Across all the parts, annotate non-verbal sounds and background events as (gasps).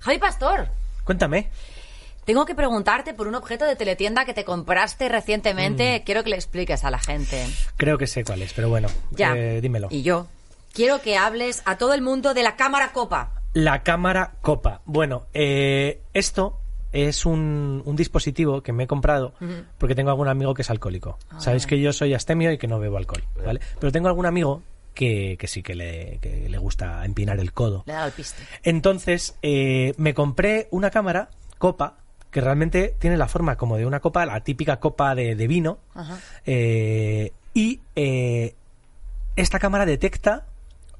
Javi Pastor, Cuéntame. tengo que preguntarte por un objeto de teletienda que te compraste recientemente. Quiero que le expliques a la gente. Creo que sé cuál es, pero bueno, Ya. eh, dímelo. Y yo. Quiero que hables a todo el mundo de la cámara copa. La cámara copa. Bueno, eh, esto es un, un dispositivo que me he comprado porque tengo algún amigo que es alcohólico. Ah. Sabéis que yo soy astemio y que no bebo alcohol, ¿vale? Pero tengo algún amigo que, que sí que le, que le gusta empinar el codo. Le el piste. Entonces, eh, me compré una cámara copa que realmente tiene la forma como de una copa, la típica copa de, de vino. Ajá. Eh, y eh, esta cámara detecta,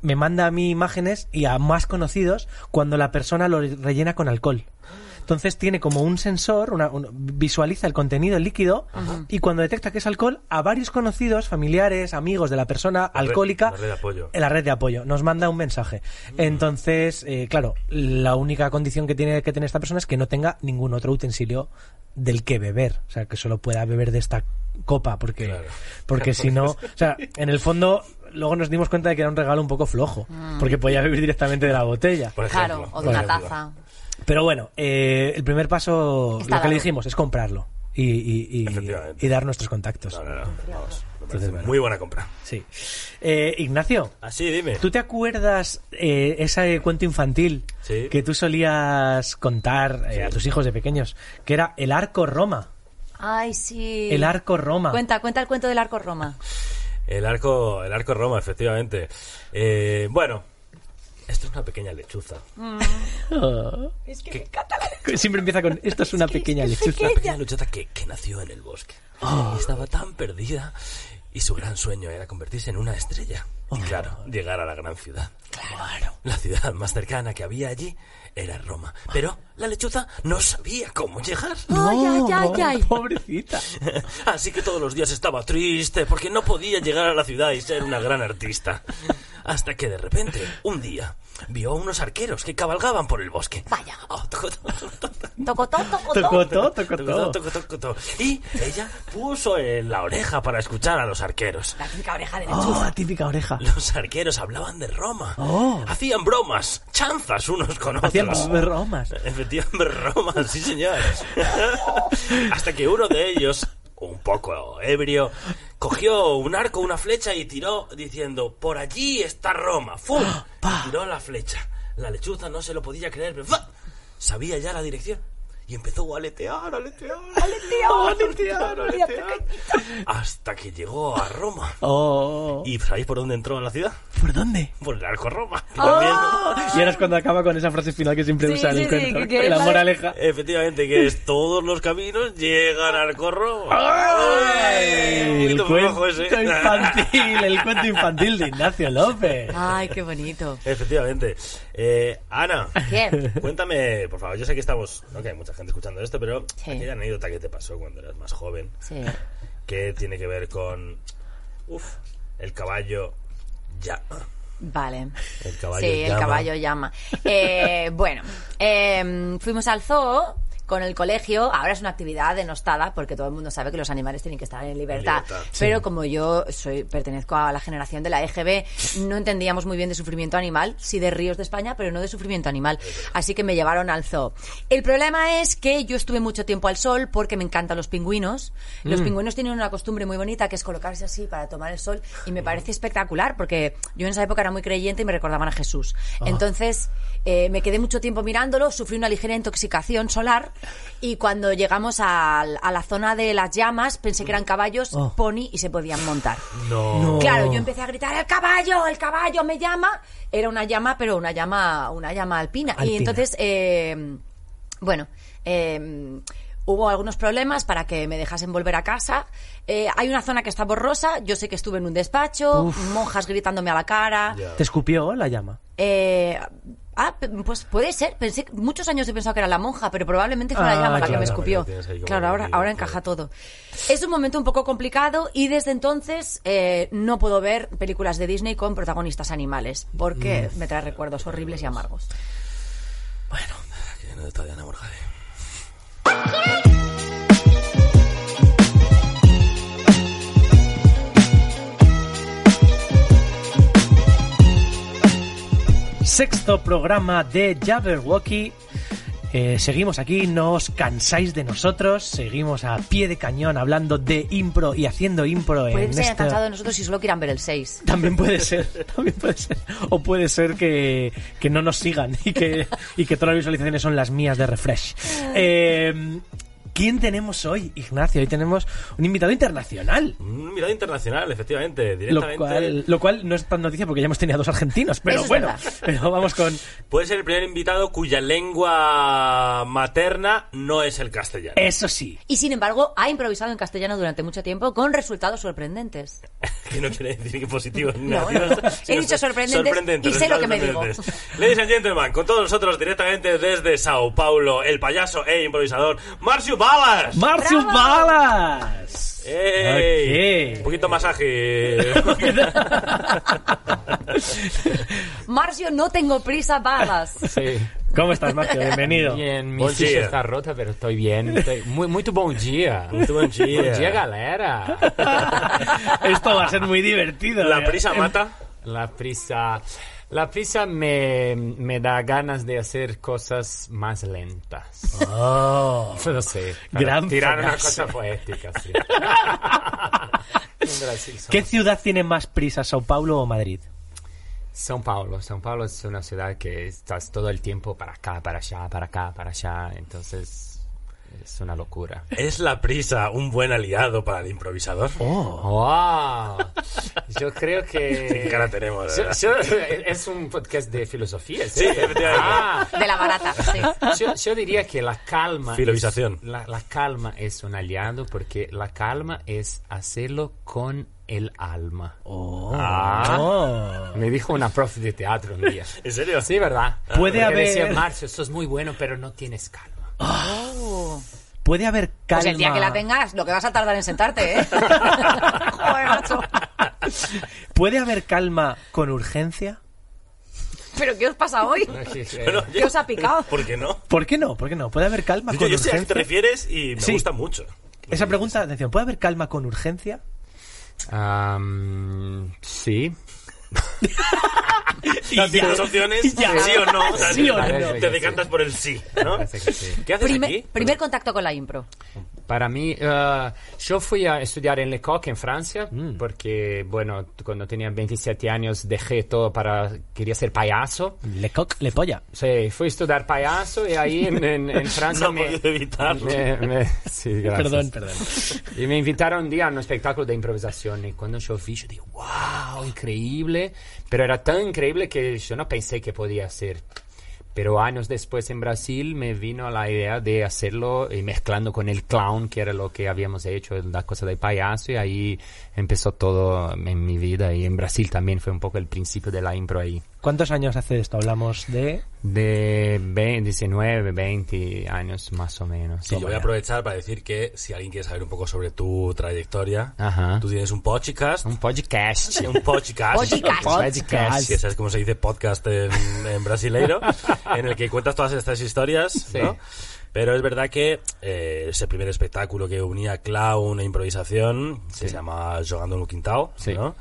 me manda a mí imágenes y a más conocidos cuando la persona lo rellena con alcohol. Entonces tiene como un sensor, una- un- visualiza el contenido líquido y cuando detecta que es alcohol, a varios conocidos, familiares, amigos de la persona alcohólica, la red de apoyo. en la red de apoyo, nos manda un mensaje. Entonces, eh, claro, la única condición que tiene que tener esta persona es que no tenga ningún otro utensilio del que beber. O sea, que solo pueda beber de esta copa, porque, Claro. porque si no, (laughs) o sea, en el fondo, luego nos dimos cuenta de que era un regalo un poco flojo, porque podía beber directamente de la botella. Por ejemplo. Claro, o de Por una taza. Pero bueno, eh, el primer paso, Está lo que le dijimos, es comprarlo y, y- y- Efectivamente. y dar nuestros contactos. No, no, no. Vamos. me parece Entonces, bueno. Muy buena compra. Sí. Eh, Ignacio, Así, dime. ¿Tú te acuerdas eh, ese cuento infantil Sí. que tú solías contar eh, a tus hijos de pequeños? Que era el arco Roma. Ay, sí. El arco Roma. Cuenta, cuenta el cuento del arco Roma. El arco, el arco Roma, efectivamente. Eh, bueno, esto es una pequeña lechuza. Es que Siempre empieza con esto es una pequeña lechuza. Una pequeña lechuza que, que nació en el bosque. Y estaba tan perdida. Y su gran sueño era convertirse en una estrella. Y claro, llegar a la gran ciudad. Claro. La ciudad más cercana que había allí era Roma. Pero la lechuza no sabía cómo llegar. Ay, ay, ay, ay. Pobrecita. (laughs) Así que todos los días estaba triste porque no podía llegar a la ciudad y ser una gran artista. Hasta que de repente, un día, vio a unos arqueros que cabalgaban por el bosque. Vaya. Oh. Y ella puso en la oreja para escuchar a los arqueros. La típica oreja de Oh, lechuza. la típica oreja. Los arqueros hablaban de Roma. Oh. Hacían bromas, chanzas unos con otros. Hacían bromas. (laughs) Efectivamente, bromas, (laughs) sí señor. (laughs) Hasta que uno de ellos, un poco ebrio, cogió un arco, una flecha y tiró diciendo, por allí está Roma. ¡Fum! (gasps) Tiró la flecha. La lechuza no se lo podía creer, pero ¡fa! sabía ya la dirección. Y empezó a aletear, aletear, aletear, aletear, aletear, hasta que llegó a Roma. Oh. ¿Y sabéis por dónde entró a la ciudad? ¿Por dónde? Por el arco Roma. también- Y ahora es cuando acaba con esa frase final que siempre Sí, usa en sí, el sí, cuento. que- que la moraleja. Efectivamente, que es todos los caminos llegan al arco Roma. ¡Ay! El cuento ese. infantil, el cuento infantil de Ignacio López. Ay, qué bonito. Efectivamente. Eh, Ana, ¿Qué? cuéntame, por favor, yo sé que estamos, no que hay mucha gente escuchando esto, pero Sí. aquella anécdota que te pasó cuando eras más joven, Sí. que tiene que ver con, uf, el caballo ya. Vale. El caballo sí, el caballo llama. Eh, bueno, em, fuimos al zoo con el colegio. Ahora es una actividad denostada porque todo el mundo sabe que los animales tienen que estar en libertad. libertad, sí. Pero como yo soy pertenezco a la generación de la EGB, no entendíamos muy bien de sufrimiento animal, sí de ríos de España, pero no de sufrimiento animal. Así que me llevaron al zoo. El problema es que yo estuve mucho tiempo al sol porque me encantan los pingüinos. Los pingüinos tienen una costumbre muy bonita que es colocarse así para tomar el sol y me parece espectacular porque yo en esa época era muy creyente y me recordaban a Jesús. Entonces eh, me quedé mucho tiempo mirándolo, sufrí una ligera intoxicación solar y cuando llegamos a, la zona de las llamas pensé que eran caballos Oh. pony y se podían montar. No. No. Claro, yo empecé a gritar, el caballo, el caballo me llama. Era una llama, pero una llama, una llama alpina. Y Alpina. entonces, eh, bueno, eh, hubo algunos problemas para que me dejasen volver a casa. Eh, hay una zona que está borrosa, yo sé que estuve en un despacho, monjas gritándome a la cara. ¿Te escupió la llama? Eh, Ah, pues puede ser. Pensé, muchos años he pensado que era la monja, pero probablemente fue la Ah, llama la que me escupió. Claro, ahora, ahora encaja todo. Es un momento un poco complicado y desde entonces eh, no puedo ver películas de Disney con protagonistas animales porque Mm. me trae recuerdos horribles y amargos. Que no está Diana Sexto programa de Jabberwocky. Eh, seguimos aquí, no os cansáis de nosotros, seguimos a pie de cañón hablando de impro y haciendo impro Puede en se esta- cansado de nosotros y solo quieran ver el 6. También puede ser, (laughs) también puede ser. O puede ser que, que no nos sigan y que, y que todas las visualizaciones son las mías de refresh. Eh, ¿Quién tenemos hoy, Ignacio? Hoy tenemos un invitado internacional. Un mirado internacional, efectivamente, Lo directamente. cual, lo cual no es tan noticia porque ya hemos tenido dos argentinos, pero Eso es bueno, pero vamos con... Puede ser el primer invitado cuya lengua materna no es el castellano. Eso sí. Y sin embargo, ha improvisado en castellano durante mucho tiempo con resultados sorprendentes. (laughs) Que no quiere decir que positivos ni No, negativos, no. He dicho sorprendentes y sé lo que me digo. sorprendentes. Ladies and gentlemen, con todos nosotros directamente desde Sao Paulo, el payaso e improvisador Marcio Balas. ¡Marcio ¡Bravo! Balas! ¡Ey! Un poquito más ágil. (laughs) Marcio, no tengo prisa, balas. Sí. ¿Cómo estás, Marcio? Bienvenido. Bien, mi ficha dia. está rota, pero estoy bien. Estoy muy, muito bom dia. Muito bom dia. Bom dia, galera. (laughs) Esto va a ser muy divertido. La eh. prisa mata. La prisa, la prisa me, me da ganas de hacer cosas más lentas. Oh. No sé. Gran tirar una cosa poética, sí. (laughs) ¿Qué ciudad tiene más prisa, Sao Paulo o Madrid? São Paulo. São Paulo es una ciudad que estás todo el tiempo para acá, para allá, para acá, para allá. Entonces es una locura. ¿Es la prisa un buen aliado para el improvisador? Oh. ¡Wow! Yo creo (laughs) ¿Qué que... cara tenemos? Yo- verdad? yo- es un podcast de filosofía, Sí, efectivamente. Ah, De la barata, sí. yo, yo diría que la calma... Filovización. es- la, la calma es un aliado porque la calma es hacerlo con el alma. Oh. Ah. Oh. Me dijo una prof de teatro un día. ¿En serio? Sí, ¿verdad? Puede Porque haber- decía, Marcio, sos muy bueno, pero no tienes calma. Puede haber calma. Pues el día que la tengas, lo que vas a tardar en sentarte, ¿eh? (laughs) Joder, macho. ¿Puede haber calma con urgencia? ¿Pero qué os pasa hoy? Bueno, ¿Qué os ha picado? ¿Por qué no? ¿Por qué no? ¿Por qué no? ¿Puede haber calma Yo, con yo sé a qué urgencia? te refieres y me Sí. gusta mucho. Esa pregunta, atención, ¿puede haber calma con urgencia? Am, sí. (laughs) No tienes opciones, sí o no. O sea, Sí o te- no. Te decantas por el sí, ¿no? Parece que sí. ¿Qué haces Primer, aquí? primer contacto con la impro. Para mí, eh, yo fui a estudiar en Lecoq, en Francia, porque, bueno, cuando tenía 27 años dejé todo para... quería ser payaso. Le coq, le polla. Sí, fui a estudiar payaso y ahí en, en- en (laughs) Francia No me... evitarlo. me- me- sí, (laughs) gracias. Perdón, perdón. Y me invitaron un día a un espectáculo de improvisación y cuando yo vi, yo dije, wow, increíble. Pero era tan increíble que yo no pensé que podía hacer. Pero años después en Brasil me vino la idea de hacerlo y mezclando con el clown, que era lo que habíamos hecho, la cosa del payaso, y ahí empezó todo en mi vida. Y en Brasil también fue un poco el principio de la impro ahí. ¿Cuántos años hace de esto? Hablamos de... De 20, 19, 20 años más o menos. Sí, yo voy a aprovechar para decir que si alguien quiere saber un poco sobre tu trayectoria, Ajá. tú tienes un podcast. Un podcast. Un podcast. Podcast. Podcast. Sí, ¿sabes cómo se dice podcast en, en brasileiro? (laughs) en el que cuentas todas estas historias, ¿no? Pero es verdad que eh, ese primer espectáculo que unía clown e improvisación, que se llama Jogando no Quintal, Sí. ¿no?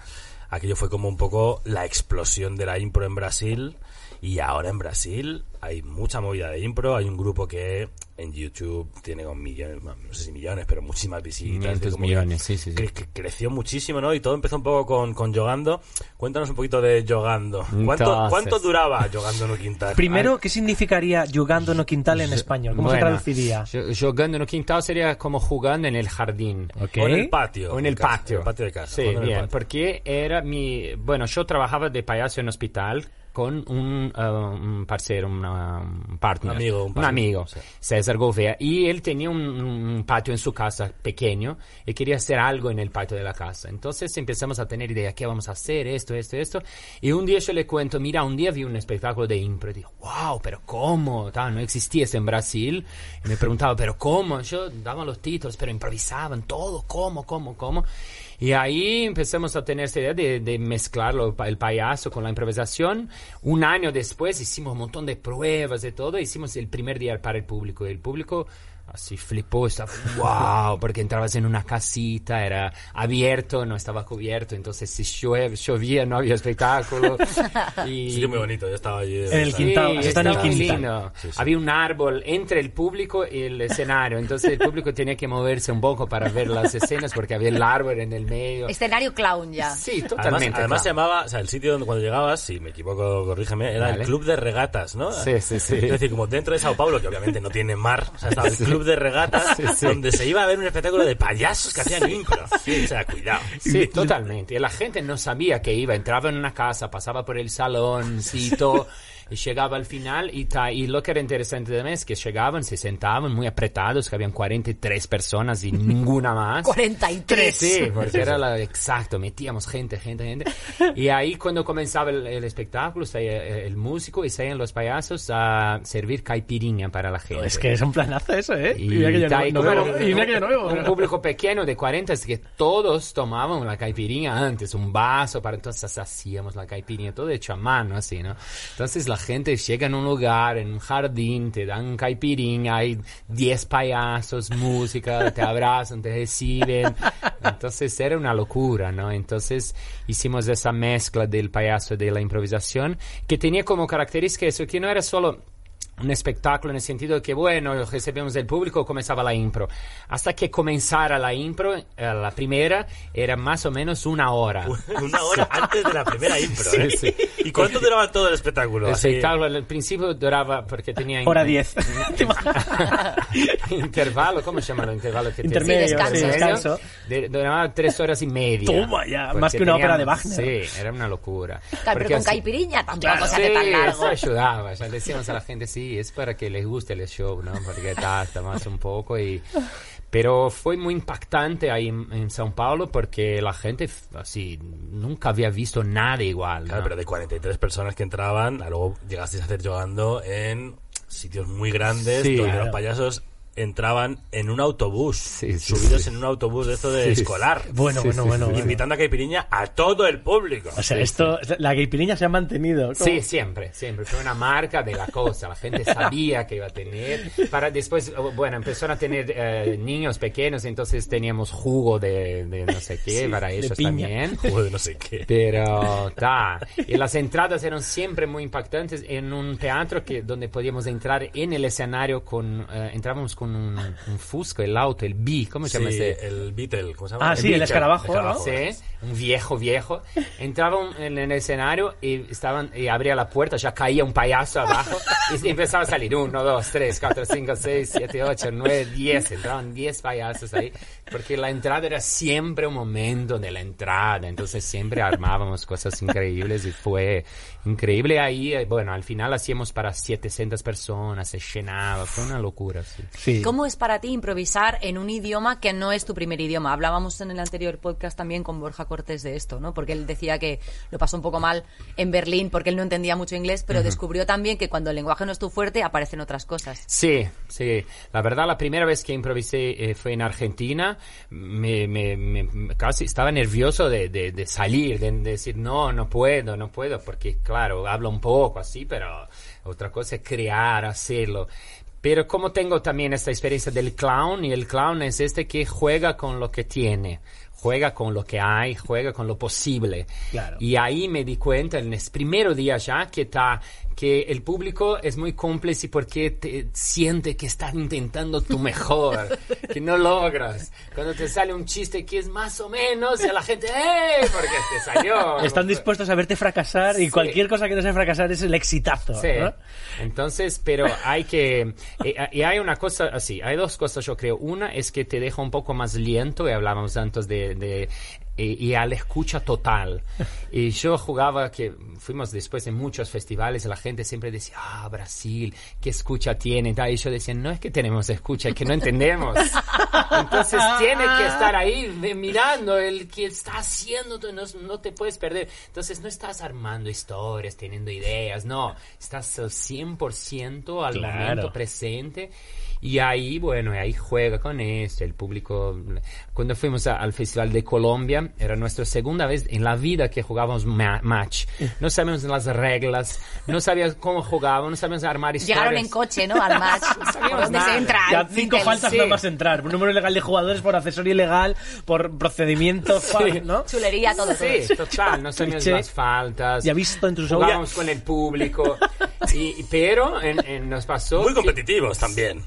Aquello fue como un poco la explosión de la impro en Brasil. Y ahora en Brasil hay mucha movida de impro. Hay un grupo que en YouTube tiene con millones, no sé si millones, pero muchísimas visitas. 500 que como que millones, sí, sí, sí. cre- que creció muchísimo, ¿no? Y todo empezó un poco con, con Yogando. Cuéntanos un poquito de Yogando. ¿Cuánto, Entonces- ¿cuánto duraba Yogando no Quintal? Primero, ¿qué significaría jugando no quintal en español? ¿Cómo se Bueno, traduciría? yo- Jugando en el quintal sería como jugando en el jardín. Ok. O en el patio. O en el casa, patio. en el patio de casa. Sí, bien, porque era mi... Bueno, yo trabajaba de payaso en hospital con un, eh, un parcero, una- un partner, Un amigo, un un amigo, sí. César Govea, y él tenía un, patio en su casa pequeño y quería hacer algo en el patio de la casa. Entonces empezamos a tener idea, ¿qué vamos a hacer? Esto, esto, esto. Y un día yo le cuento, mira, un día vi un espectáculo de impro y digo, wow, pero ¿cómo? Ta, no existía eso en Brasil. Y me preguntaba, pero ¿cómo? Yo daba los títulos, pero improvisaban todo, ¿cómo, cómo, cómo? Y ahí empezamos a tener esta idea de, de mezclarlo, pa- el payaso con la improvisación. Un año después hicimos un montón de pruebas y todo. Hicimos el primer día para el público. El público así flipó, estaba wow, porque entrabas en una casita, era abierto, no estaba cubierto. Entonces si llueve, llovía, no había espectáculo. (laughs) y, Sí, muy bonito. Yo estaba allí. En el Sí, quintal, has estado en el quintal. Sí, sí. Había un árbol entre el público y el escenario, entonces el público tenía que moverse un poco para ver las escenas porque había el árbol en el medio. Escenario clown ya. Sí, Además, totalmente. además se claro. llamaba, o sea, el sitio donde cuando llegabas, si me equivoco, corrígeme, era Vale. el Club de Regatas, ¿no? Sí, sí, sí. Es decir, como dentro de Sao Paulo, que obviamente no tiene mar, o sea, estaba el Club de Regatas, Sí, sí. donde se iba a ver un espectáculo de payasos que hacían impro. Sí, o sea, cuidado. Sí, totalmente. Y la gente no sabía que iba, entraba en una casa, pasaba por el saloncito y (laughs) llegaba al final y, ta- y lo que era interesante también es que llegaban, se sentaban muy apretados, que habían 43 personas y ninguna más. (laughs) 43. Sí, porque era la, exacto, metíamos gente, gente, gente. Y ahí cuando comenzaba el, el espectáculo, salía el músico y salían los payasos a servir caipirinha para la gente. Es que es un planazo eso, ¿eh? Y, mira que yo no, no un, un público pequeño de 40 es que todos tomaban la caipirinha antes, un vaso, para entonces hacíamos la caipirinha, todo hecho a mano, así, ¿no? Entonces la gente llega en un lugar, en un jardín, te dan caipirinha, hay 10 payasos, música, te abrazan, te reciben. Entonces era una locura, ¿no? Entonces hicimos esa mezcla del payaso y de la improvisación, que tenía como característica eso, que no era solo un espectáculo en el sentido de que, bueno, recibimos del público, comenzaba la impro. Hasta que comenzara la impro, eh, la primera, era más o menos una hora. (laughs) Una hora antes de la primera impro, Sí, ¿eh? sí. ¿Y cuánto duraba todo el espectáculo? El espectáculo al principio duraba, porque tenía... Hora 10. (laughs) intervalo, ¿cómo se llama el intervalo que? Intermedio, Sí, descanso. sí, descanso. De- duraba tres horas y media. Toma ya, más que una ópera de Wagner. Sí, era una locura. Claro, Porque pero con así- caipirinha tampoco se Sí, hace tan largo. eso ayudaba. Ya decíamos a la gente, sí, es para que les guste el show, ¿no? Porque tarda más un poco y... Pero fue muy impactante ahí en, en São Paulo porque la gente así nunca había visto nada igual. ¿no? Claro, pero de 43 personas que entraban, luego llegasteis a hacer jugando en sitios muy grandes Sí, donde claro. los payasos entraban en un autobús, Sí, sí, subidos sí. en un autobús de esto de Sí, escolar. Bueno, Sí, bueno, sí, bueno. Invitando a Caipiriña a todo el público. O sea, esto, la gaipiriña se ha mantenido. ¿cómo? Sí, siempre, siempre. Fue una marca de la cosa. La gente (laughs) sabía que iba a tener. Para después, bueno, empezaron a tener eh, niños pequeños, entonces teníamos jugo de, de no sé qué para de ellos piña. también. (laughs) Joder, no sé qué. Pero, ta. Y las entradas eran siempre muy impactantes en un teatro que, donde podíamos entrar en el escenario con, eh, entrábamos con un, un Fusco, el auto, el B, ¿cómo se Sí, llama este? el Beatle, ¿cómo se llama? Ah, sí, el escarabajo, ¿no? Escarabajo. Sí, un viejo, viejo. Entraba un- en, en el escenario y estaban y abría la puerta, ya caía un payaso abajo y empezaba a salir uno, dos, tres, cuatro, cinco, seis, siete, ocho, nueve, diez. Entraban diez payasos ahí porque la entrada era siempre un momento de la entrada, entonces siempre armábamos cosas increíbles y fue increíble ahí. eh, Bueno, al final hacíamos para 700 personas, se llenaba, fue una locura. Sí. Sí. ¿Cómo es para ti improvisar en un idioma que no es tu primer idioma? Hablábamos en el anterior podcast también con Borja Cortés de esto, ¿no? Porque él decía que lo pasó un poco mal en Berlín porque él no entendía mucho inglés, pero descubrió también que cuando el lenguaje no es tu fuerte aparecen otras cosas. Sí, sí. La verdad, la primera vez que improvisé eh, fue en Argentina. Me- me- me- casi estaba nervioso de, de- de salir, de, de decir, no, no puedo, no puedo, porque claro, hablo un poco así, pero otra cosa es crear, hacerlo. Pero como tengo también esta experiencia del clown, y el clown es este que juega con lo que tiene, juega con lo que hay, juega con lo posible. Claro. Y ahí me di cuenta en el primer día ya que, ta, que el público es muy cómplice porque te siente que están intentando tu mejor, (laughs) que no logras. Cuando te sale un chiste que es más o menos, y a la gente, ¡eh! Porque te salió. Están dispuestos a verte fracasar y Sí. cualquier cosa que no sea fracasar es el exitazo. Sí. ¿no? Entonces, pero hay que... eh, Y hay una cosa así, hay dos cosas yo creo. Una es que te deja un poco más lento, y hablábamos antes de... de y, y a la escucha total. Y yo jugaba, que fuimos después de muchos festivales, la gente siempre decía, ah, Brasil, qué escucha tiene. Y yo decía, no es que tenemos escucha, es que no entendemos. Entonces tiene que estar ahí ve- mirando el que está haciendo, no, no te puedes perder. Entonces no estás armando historias, teniendo ideas, no, estás al 100% al Claro. momento presente. Y ahí, bueno, ahí juega con esto, el público. Cuando fuimos a- al Festival de Colombia, era nuestra segunda vez en la vida que jugábamos ma- match. No sabíamos las reglas, no sabíamos cómo jugábamos, no sabíamos armar historias. Llegaron en coche, ¿no? Al match. (laughs) ¿Por sabíamos dónde nada. se entra? Ya cinco faltas sí. no más entrar. Por número ilegal de jugadores, por accesorio ilegal, por procedimiento, (laughs) fa- ¿no? Chulería, todo. Sí, total, no sabíamos Cliché. las faltas. Ya visto en tu show. Jugábamos con el público. Y, pero en- en- nos pasó. Muy que- competitivos también.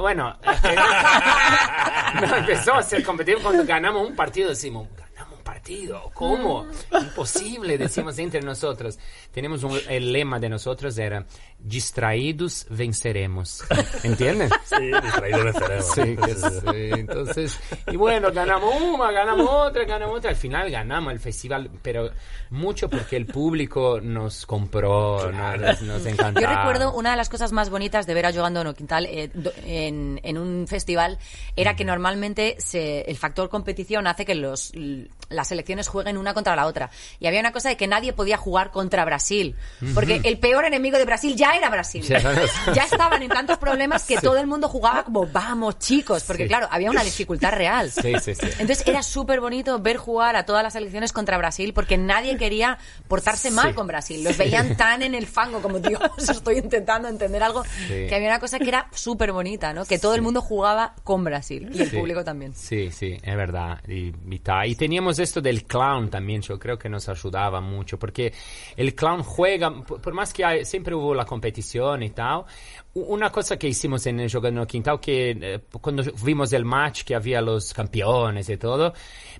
Bueno, (laughs) no, empezó a ser competitivo cuando ganamos un partido. Decimos, ganamos un partido. ¿Cómo? Imposible, decimos entre nosotros. Tenemos un- el lema de nosotros era distraídos venceremos. ¿Entienden? (laughs) Sí, distraído venceremos. Sí, sí. Entonces, y bueno, ganamos una, ganamos otra, ganamos otra. Al final ganamos el festival, pero mucho porque el público nos compró, nos, nos encantó. Yo recuerdo una de las cosas más bonitas de ver a Jugando No Quintal eh, en, en un festival era que normalmente se- el factor competición hace que los, las selecciones jueguen una contra la otra. Y había una cosa de que nadie podía jugar contra Brasil. Porque el peor enemigo de Brasil ya era Brasil. Ya, (laughs) ya estaban en tantos problemas que todo el mundo jugaba como, vamos chicos, porque Sí. claro, había una dificultad real. Sí, sí, sí. Entonces era súper bonito ver jugar a todas las selecciones contra Brasil porque nadie quería portarse mal Sí. con Brasil. Los veían tan en el fango como, Dios, (laughs) estoy intentando entender algo. Sí. Que había una cosa que era súper bonita, ¿no? Que todo el mundo jugaba con Brasil y el Sí. público también. Sí, sí, es verdad. Y, y teníamos esto del clown también, yo creo que nos ayudaba mucho, porque el clown juega, por, más que hay- siempre hubo la competición y tal, una cosa que hicimos en el Jogando Quintal, que eh, cuando vimos el match que había los campeones y todo,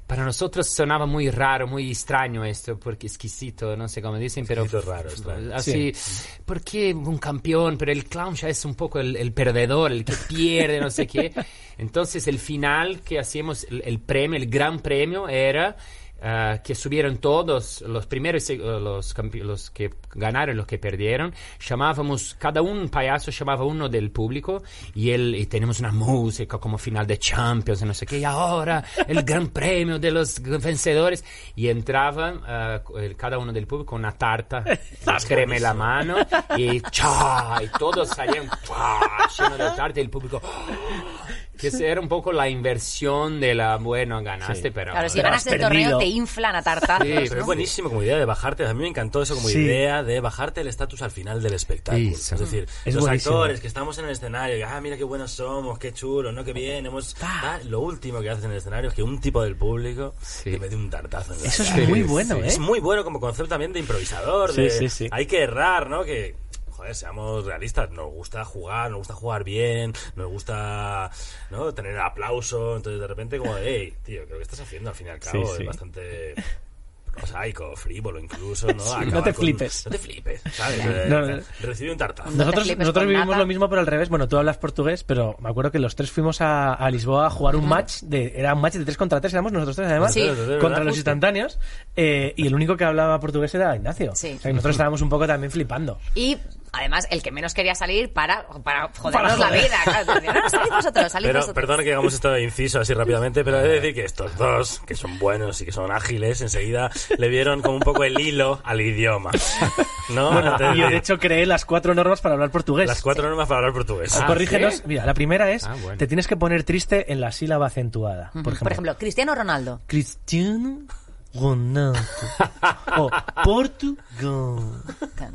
para nosotros sonaba muy raro, muy extraño esto, porque exquisito, no sé cómo dicen, pero... Exquisito, raro, extraño. Así, ¿por qué un campeón? Pero el clown ya es un poco el, el perdedor, el que pierde, no sé qué. (laughs) Entonces el final que hacíamos, el, el premio, el gran premio era ah, que subieron todos, los primeros, eh, los, los que ganaron, los que perdieron, llamábamos, cada un payaso llamaba uno del público y, él, y tenemos una música como final de Champions, no sé qué, y ahora el gran premio de los vencedores. Y entraban ah, el- cada uno del público con una tarta (laughs) en la mano y ¡cha! y todos salían ¡fua! llenos de tarta y el público ¡oh! (gasps) que esa era un poco la inversión de la bueno ganaste pero Claro, si Pero ganas el torneo te inflan a tartazos. Sí, Pero es buenísimo como idea de bajarte. A mí me encantó eso como Sí. idea de bajarte el estatus al final del espectáculo. Eso. Es decir, Es los buenísimo. actores que estamos en el escenario, que, ah, mira qué buenos somos, qué chulo, ¿no? Qué bien, hemos... Ah, lo último que haces en el escenario es que un tipo del público Sí. te mete un tartazo en la Eso es muy bueno, ¿eh? Es muy bueno como concepto también de improvisador. Sí, de, sí, sí. Hay que errar, ¿no? Que, joder, seamos realistas. Nos gusta jugar, nos gusta jugar bien, nos gusta, ¿no? Tener aplauso. Entonces, de repente, como, (laughs) hey, tío, creo que estás haciendo al fin y al cabo. Sí, sí. Es bastante (laughs) prosaico, frívolo incluso, ¿no? Sí, no te con- flipes. No te flipes, ¿sabes? Eh, No, no. Recibir un tartazo. Nosotros, nosotros vivimos nada. lo mismo, pero al revés. Bueno, tú hablas portugués, pero me acuerdo que los tres fuimos a, a Lisboa a jugar un match. de Era un match de tres contra tres, éramos nosotros tres además. Sí. Contra los Justo. instantáneos. eh, y el único que hablaba portugués era Ignacio. Sí. O sea, que nosotros estábamos un poco también flipando. Y además, el que menos quería salir para, para jodernos Para la joder. vida. Claro, decía, no, salid vosotros, salid Pero, vosotros. perdona que hagamos esto de inciso así rápidamente, pero he de decir que estos dos, que son buenos y que son ágiles, enseguida le dieron como un poco el hilo al idioma. ¿No? Bueno, Entonces, yo de hecho creé las cuatro normas para hablar portugués. las cuatro normas para hablar portugués. Ah, Corrígenos. ¿sí? Mira, la primera es, Ah, bueno. te tienes que poner triste en la sílaba acentuada. Por ejemplo, Por ejemplo, Cristiano Ronaldo. Cristiano Ronaldo. o Portugal.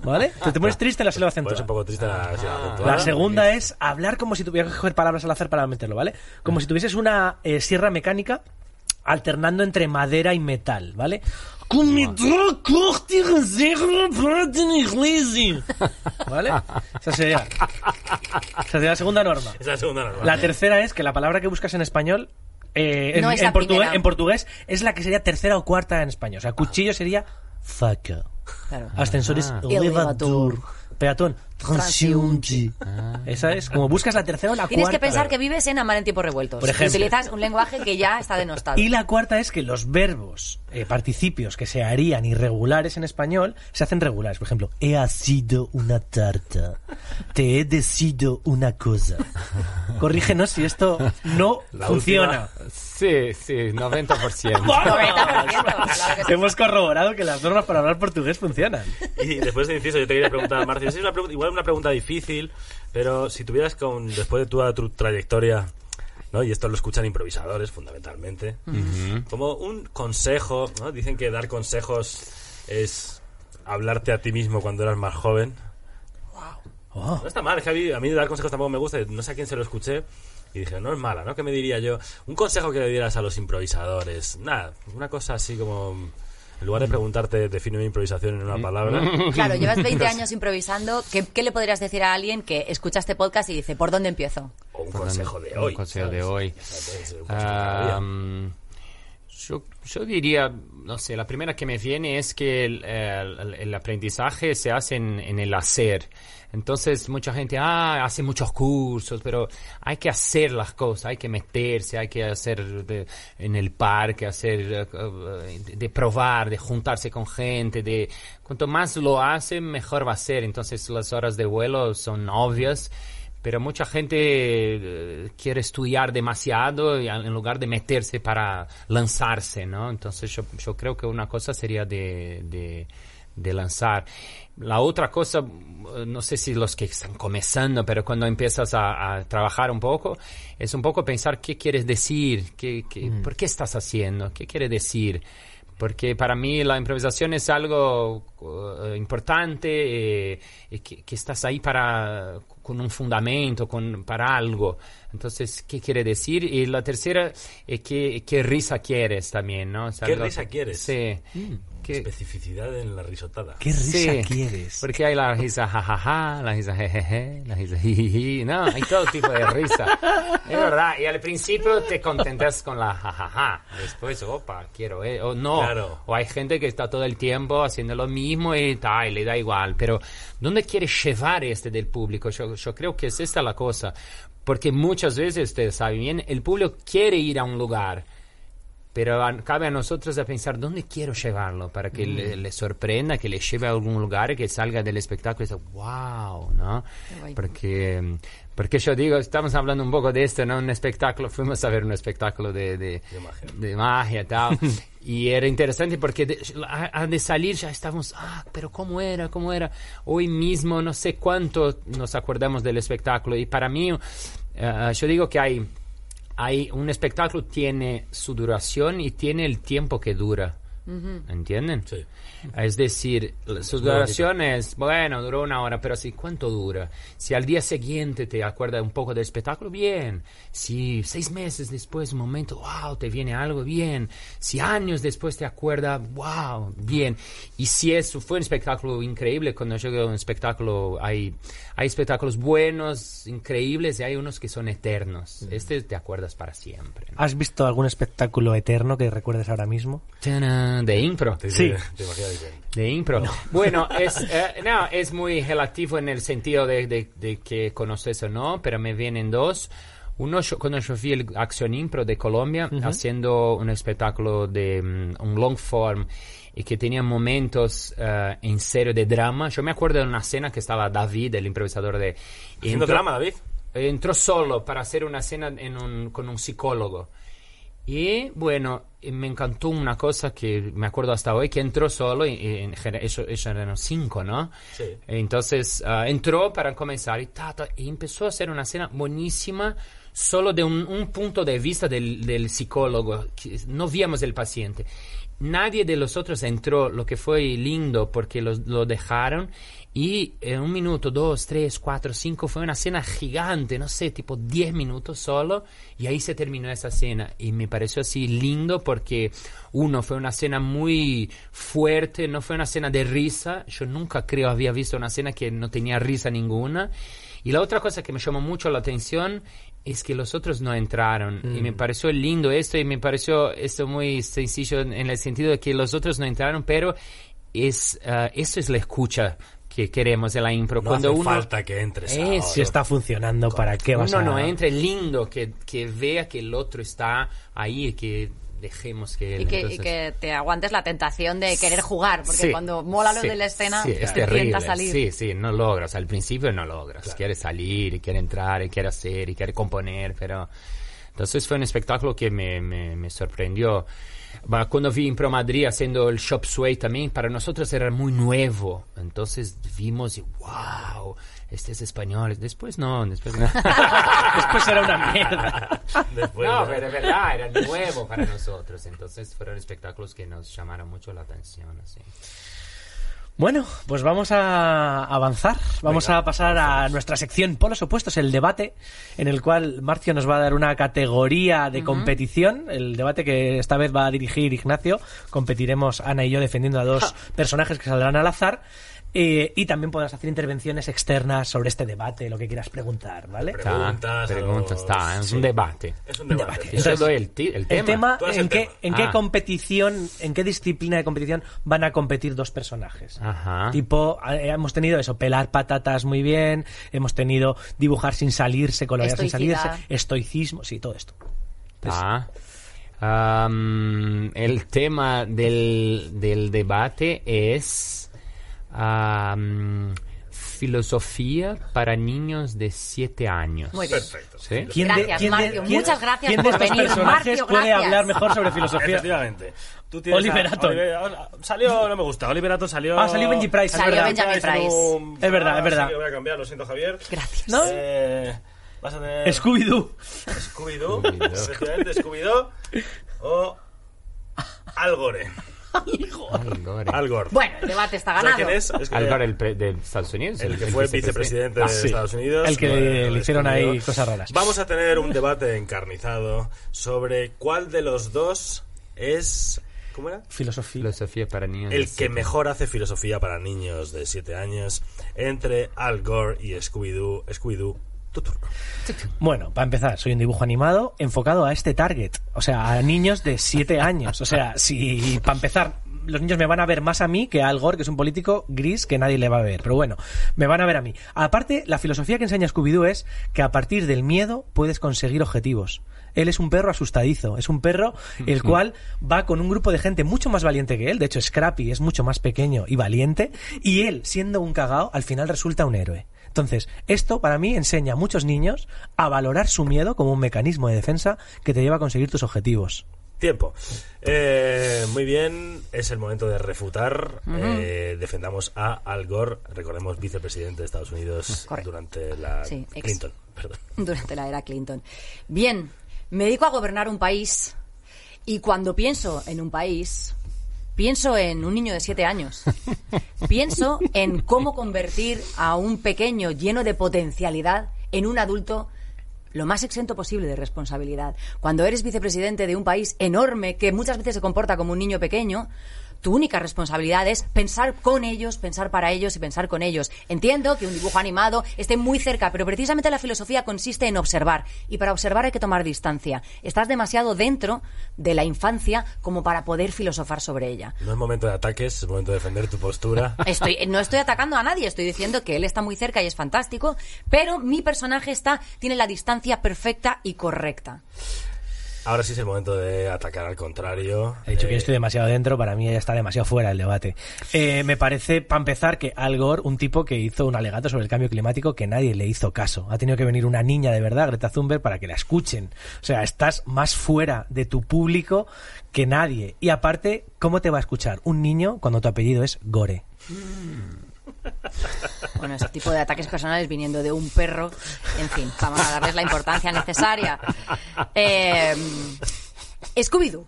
¿Vale? Te, te pones triste en la sílaba Pues acentuada. un poco triste la, la Ah. acentuada. La segunda es hablar como si tuvieras que coger palabras al azar para meterlo, ¿vale? Como si tuvieses una eh, sierra mecánica alternando entre madera y metal, ¿vale? ¿Vale? Esa sería, esa sería la segunda norma. Esa es la segunda norma. La tercera es que la palabra que buscas en español, eh, en, No portugués, primera. en portugués, es la que sería tercera o cuarta en español. O sea, cuchillo sería faca. Claro. Ascensores Ah. elevador. Peatón transiunchi. Esa es como buscas la tercera o la Tienes cuarta. que pensar que vives en Amar en tiempos revueltos. Por ejemplo. Utilizas un lenguaje que ya está denostado. Y la cuarta es que los verbos, eh, participios que se harían irregulares en español, se hacen regulares. Por ejemplo, he sido una tarta. Te he decido una cosa. Corrígenos si esto no La funciona. Sí, sí, 90%. 90%, (laughs) claro que sí. Hemos corroborado que las normas para hablar portugués funcionan. Y después de inciso, yo te quería preguntar, Marcio, sí es una pregunta- igual una pregunta difícil, pero si tuvieras con, después de toda tu trayectoria, ¿no? y esto lo escuchan improvisadores fundamentalmente, como un consejo, ¿no? dicen que dar consejos es hablarte a ti mismo cuando eras más joven. Oh. No está mal, mí, a mí dar consejos tampoco me gusta, no sé a quién se lo escuché. Y dije, no es mala, ¿no? ¿Qué me diría yo? Un consejo que le dieras a los improvisadores. Nada, una cosa así como... En lugar de preguntarte, define una improvisación en una palabra. (laughs) Claro, llevas 20 años improvisando. ¿Qué, qué le podrías decir a alguien que escucha este podcast y dice, ¿por dónde empiezo? O un consejo de hoy. Un consejo de ¿sabes? hoy. De yo diría, no sé, la primera que me viene es que el, el- aprendizaje se hace en, en el hacer. Entonces, mucha gente, ah, hace muchos cursos, pero hay que hacer las cosas, hay que meterse, hay que hacer de- en el parque, hacer, eh, eh, de, de probar, de juntarse con gente, de cuanto más lo hace, mejor va a ser. Entonces, las horas de vuelo son obvias. Pero mucha gente eh, quiere estudiar demasiado en lugar de meterse para lanzarse, ¿no? Entonces yo, yo creo que una cosa sería de, de, de lanzar. La otra cosa, eh, no sé si los que están comenzando, pero cuando empiezas a, a trabajar un poco, es un poco pensar qué quieres decir, qué, qué, por qué estás haciendo, qué quiere decir. Porque para mí la improvisación es algo eh, importante, eh, y que, que estás ahí para, con un fundamento, con, para algo. Entonces, ¿qué quiere decir? Y la tercera es que, qué risa quieres también, ¿no? ¿Qué risa que- quieres? Sí. Que- Especificidad en la risotada. ¿Qué risa Sí, quieres? Porque hay la risa jajaja, la risa jejeje, la risa jijiji, no, hay todo tipo de risa. Es verdad, y al principio te contentas con la jajaja, después, opa, quiero, eh, o no. Claro. O hay gente que está todo el tiempo haciendo lo mismo y tal, le da igual. Pero, ¿dónde quieres llevar este del público? Yo, yo creo que es esta la cosa. Porque muchas veces, ustedes saben bien, el público quiere ir a un lugar. Pero a- cabe a nosotros a pensar dónde quiero llevarlo para que le, le sorprenda, que le lleve a algún lugar que salga del espectáculo y diga, wow, ¿no? Porque, porque yo digo, estamos hablando un poco de esto, ¿no? Un espectáculo, fuimos a ver un espectáculo de, de, magia. de magia y tal. (laughs) y era interesante porque de, a- a de salir ya estábamos, ah, pero ¿cómo era? ¿Cómo era? Hoy mismo no sé cuánto nos acordamos del espectáculo. Y para mí, eh, yo digo que hay hay un espectáculo tiene su duración y tiene el tiempo que dura. ¿Entienden? Sí. Es decir, la- su duración es, bueno, duró una hora, pero así, ¿cuánto dura? Si al día siguiente te acuerdas un poco del espectáculo, bien. Si seis meses después, un momento, wow, te viene algo, bien. Si años después te acuerdas, wow, bien. Y si eso fue un espectáculo increíble, cuando yo digo un espectáculo, hay, hay espectáculos buenos, increíbles, y hay unos que son eternos. Este te acuerdas para siempre. ¿no? ¿Has visto algún espectáculo eterno que recuerdes ahora mismo? Tadán, De impro. Sí. De impro. (laughs) Bueno, es, eh, no, es muy relativo en el sentido de, de- de que conoces o no, pero me vienen dos. Uno, yo- cuando yo fui el Acción Impro de Colombia, haciendo un espectáculo de mm, un long form y que tenía momentos eh, en serio de drama. Yo me acuerdo de una escena que estaba David, el improvisador de... ¿Haciendo entró- drama, David? entró solo para hacer una escena en un- con un psicólogo. Y bueno, me encantó una cosa que me acuerdo hasta hoy, que entró solo, en eso eran cinco, ¿no? Sí. Entonces ah, entró para comenzar y, ta, ta, y empezó a hacer una escena buenísima, solo de un, un punto de vista del, del psicólogo, que no víamos el paciente. Nadie de los otros entró, lo que fue lindo porque los- lo dejaron y en un minuto, dos, tres, cuatro, cinco fue una escena gigante, no sé, tipo diez minutos solo y ahí se terminó esa escena y me pareció así lindo porque uno fue una escena muy fuerte, no fue una escena de risa, yo nunca creo había visto una escena que no tenía risa ninguna. Y la otra cosa que me llamó mucho la atención es que los otros no entraron. Y me pareció lindo esto y me pareció esto muy sencillo en, el sentido de que los otros no entraron pero es ah, eso es la escucha que queremos en la impro. No Cuando hace uno falta que entres Eso. ahora. Si está funcionando, ¿para qué vas uno a...? no entra, es lindo que, que vea que el otro está ahí y que dejemos que él. Y que, y entonces- que te aguantes la tentación de querer jugar, porque Sí, cuando mola lo sí, de la escena, sí, es te terrible. salir. Sí, sí, no logras. Al principio no logras. Quieres salir, y quiere entrar, y quiere hacer, y quiere componer, pero... Entonces fue un espectáculo que me, me, me sorprendió. Va, Cuando vi Impro Madrid haciendo el Shop Sway también, para nosotros era muy nuevo. Entonces vimos y wow, este es español. Después no, después no. (laughs) Después era una mierda. Después, no, ¿no? pero es verdad, era nuevo para nosotros. Entonces fueron espectáculos que nos llamaron mucho la atención. Así. Bueno, pues vamos a avanzar. Vamos a pasar a nuestra sección Polos Opuestos, el debate, en el cual Marcio nos va a dar una categoría de competición. El debate que esta vez va a dirigir Ignacio. Competiremos Ana y yo defendiendo a dos (laughs) personajes que saldrán al azar. Eh, y también podrás hacer intervenciones externas sobre este debate, lo que quieras preguntar, ¿vale? Preguntas, preguntas, está, es sí. un debate. Es un debate. debate. ¿Es Entonces, todo el, ti- el tema? El tema, ¿en, qué, tema. ¿en qué Ah. competición, en qué disciplina de competición van a competir dos personajes? Ajá. Tipo, eh, hemos tenido eso, pelar patatas muy bien, hemos tenido dibujar sin salirse, colorear sin salirse, estoicismo, sí, todo esto. Ah. Am, el tema del, del debate es am, filosofía para niños de 7 años. Muy bien. Perfecto. ¿Sí? ¿Quién Gracias, Marcio. Muchas gracias ¿quién por de estos venir, personajes Marcio, puede gracias. hablar mejor sobre filosofía? Efectivamente. Tú tienes Oliver a- Atom. Oliver- salió, no me gusta. Oliver Atom salió. Ah, salió Benji Price, es Salió verdad. Benjamin en Price. un- Es verdad, Ah, es verdad. sí voy a cambiar, lo siento, Javier. Gracias. ¿No? Eh, vas a tener. Scooby-Doo. Scooby-Doo. Scooby-Doo. Efectivamente, Scooby-Doo. O. Al Gore. Al Gore. Al Gore. Bueno, el debate está ¿Sabes ganado. quién es? Es que- Al Gore, el pre- de Estados Unidos. el que fue vicepresidente Ah, de sí. Estados Unidos. El que Bueno, le hicieron ahí cosas raras. Vamos a tener un debate encarnizado sobre cuál de los dos es. ¿Cómo era? Filosofía. Filosofía para niños. de El que siete. mejor hace filosofía para niños de 7 años entre Al Gore y Scooby-Doo. Scooby-Doo. Bueno, para empezar, soy un dibujo animado enfocado a este target, o sea, a niños de 7 (laughs) años. O sea, si para empezar los niños me van a ver más a mí que a Al Gore, que es un político gris que nadie le va a ver. Pero bueno, me van a ver a mí. Aparte, la filosofía que enseña Scooby-Doo es que a partir del miedo puedes conseguir objetivos. Él es un perro asustadizo, es un perro el cual va con un grupo de gente mucho más valiente que él. De hecho, Scrappy es mucho más pequeño y valiente. Y él, siendo un cagao, al final resulta un héroe. Entonces, esto para mí enseña a muchos niños a valorar su miedo como un mecanismo de defensa que te lleva a conseguir tus objetivos. Tiempo. Eh, muy bien, es el momento de refutar. Eh, defendamos a Al Gore, recordemos vicepresidente de Estados Unidos Correcto. durante la Sí. Clinton. Perdón. (laughs) durante la era Clinton. Bien, me dedico a gobernar un país y cuando pienso en un país, pienso en un niño de siete años. (laughs) Pienso en cómo convertir a un pequeño lleno de potencialidad en un adulto lo más exento posible de responsabilidad. Cuando eres vicepresidente de un país enorme que muchas veces se comporta como un niño pequeño, tu única responsabilidad es pensar con ellos, pensar para ellos y pensar con ellos. Entiendo que un dibujo animado esté muy cerca, pero precisamente la filosofía consiste en observar. Y para observar hay que tomar distancia. Estás demasiado dentro de la infancia como para poder filosofar sobre ella. No es momento de ataques, es momento de defender tu postura. (laughs) Estoy, no estoy atacando a nadie, estoy diciendo que él está muy cerca y es fantástico, pero mi personaje está, tiene la distancia perfecta y correcta. Ahora sí es el momento de atacar al contrario. He dicho que Eh, yo estoy demasiado dentro, para mí ya está demasiado fuera del debate. Eh, me parece, para empezar, que Al Gore, un tipo que hizo un alegato sobre el cambio climático que nadie le hizo caso. Ha tenido que venir una niña de verdad, Greta Thunberg, para que la escuchen. O sea, estás más fuera de tu público que nadie. Y aparte, ¿cómo te va a escuchar un niño cuando tu apellido es Gore? Bueno, ese tipo de ataques personales viniendo de un perro, en fin, vamos a darles la importancia necesaria. Eh, Scooby-Doo.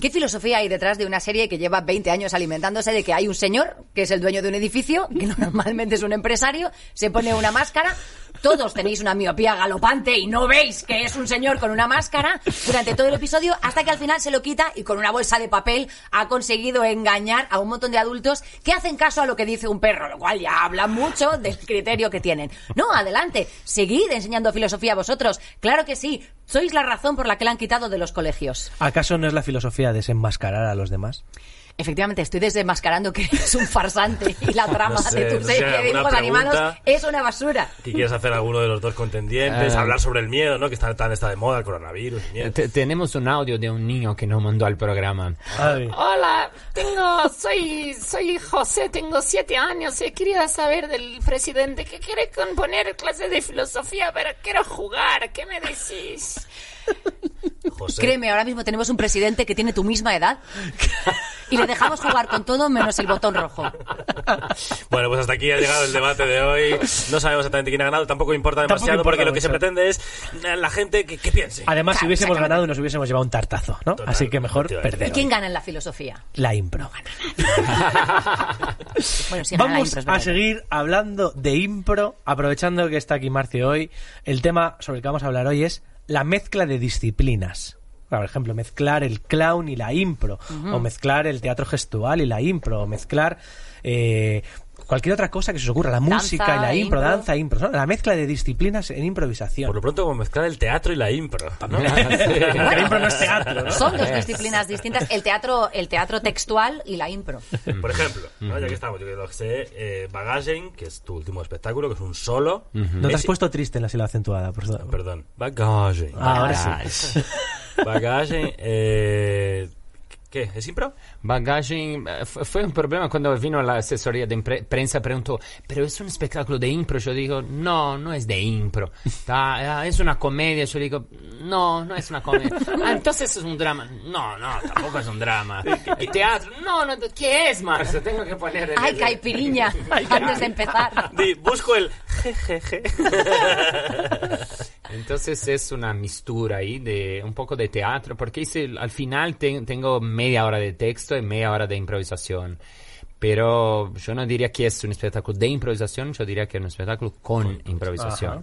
¿Qué filosofía hay detrás de una serie que lleva 20 años alimentándose de que hay un señor, que es el dueño de un edificio, que normalmente es un empresario, se pone una máscara, todos tenéis una miopía galopante y no veis que es un señor con una máscara durante todo el episodio, hasta que al final se lo quita y con una bolsa de papel ha conseguido engañar a un montón de adultos que hacen caso a lo que dice un perro, lo cual ya habla mucho del criterio que tienen. No, adelante, seguid enseñando filosofía vosotros. Claro que sí, sois la razón por la que la han quitado de los colegios. ¿Acaso no es la filosofía desenmascarar a los demás? Efectivamente, estoy desenmascarando que eres un farsante y la trama No sé, de tu serie de ¿alguna dibujos animados es una basura. ¿Qué quieres hacer alguno de los dos contendientes? Eh. Hablar sobre el miedo, ¿no? Que está tan está de moda, el coronavirus. el tenemos un audio de un niño que nos mandó al programa. Ay. Hola, tengo, soy, soy José, tengo siete años y quería saber del presidente que quiere componer clase de filosofía, pero quiero jugar. ¿Qué me decís? José. Créeme, ahora mismo tenemos un presidente que tiene tu misma edad y le dejamos jugar con todo menos el botón rojo. Bueno, pues hasta aquí ha llegado el debate de hoy. No sabemos exactamente quién ha ganado, tampoco importa Tampoco demasiado importa porque lo que se pretende es eh, la gente que, que piense. Además, si hubiésemos ganado, nos hubiésemos llevado un tartazo, ¿no? Total, Así que mejor perder. ¿Y quién gana en la filosofía? La impro. (laughs) Bueno, sí, la Vamos impro, es a seguir hablando de impro, aprovechando que está aquí Marcio hoy. El tema sobre el que vamos a hablar hoy es la mezcla de disciplinas. Por ejemplo, mezclar el clown y la impro, o mezclar el teatro gestual y la impro, o mezclar eh, cualquier otra cosa que se os ocurra, la Danza música y la impro, impro. danza, e impro, ¿no? la mezcla de disciplinas en improvisación. Por lo pronto, como mezclar el teatro y la impro. ¿no? (laughs) (laughs) La impro no es teatro, ¿no? Son dos (laughs) disciplinas distintas, el teatro, el teatro textual y la impro. Por ejemplo, ¿no? ya que estamos, yo lo que sé, eh, Bagagen, que es tu último espectáculo, que es un solo. No te has puesto triste en la sílaba acentuada, por eso. Perdón, Bagagen. Ah, ahora sí. Bagagen, eh, ¿qué? ¿Es impro? Bagaging eh, fu- fue un problema cuando vino la asesoría de impre- prensa preguntó, pero es un espectáculo de impro. Yo digo, no, no es de impro. Ah, es una comedia. Yo digo, no, no es una comedia. (laughs) Ah, entonces es un drama. No, no, tampoco es un drama. (laughs) El teatro, no, no, ¿qué es, Marcio? Tengo que poner el- (laughs) ¡Ay, caipiriña! Antes de empezar. Di, busco el jejeje. Entonces es una mistura ahí de un poco de teatro, porque hice- al final ten- tengo media hora de texto y media hora de improvisación. Pero yo no diría que es un espectáculo de improvisación, yo diría que es un espectáculo con improvisación. Ajá.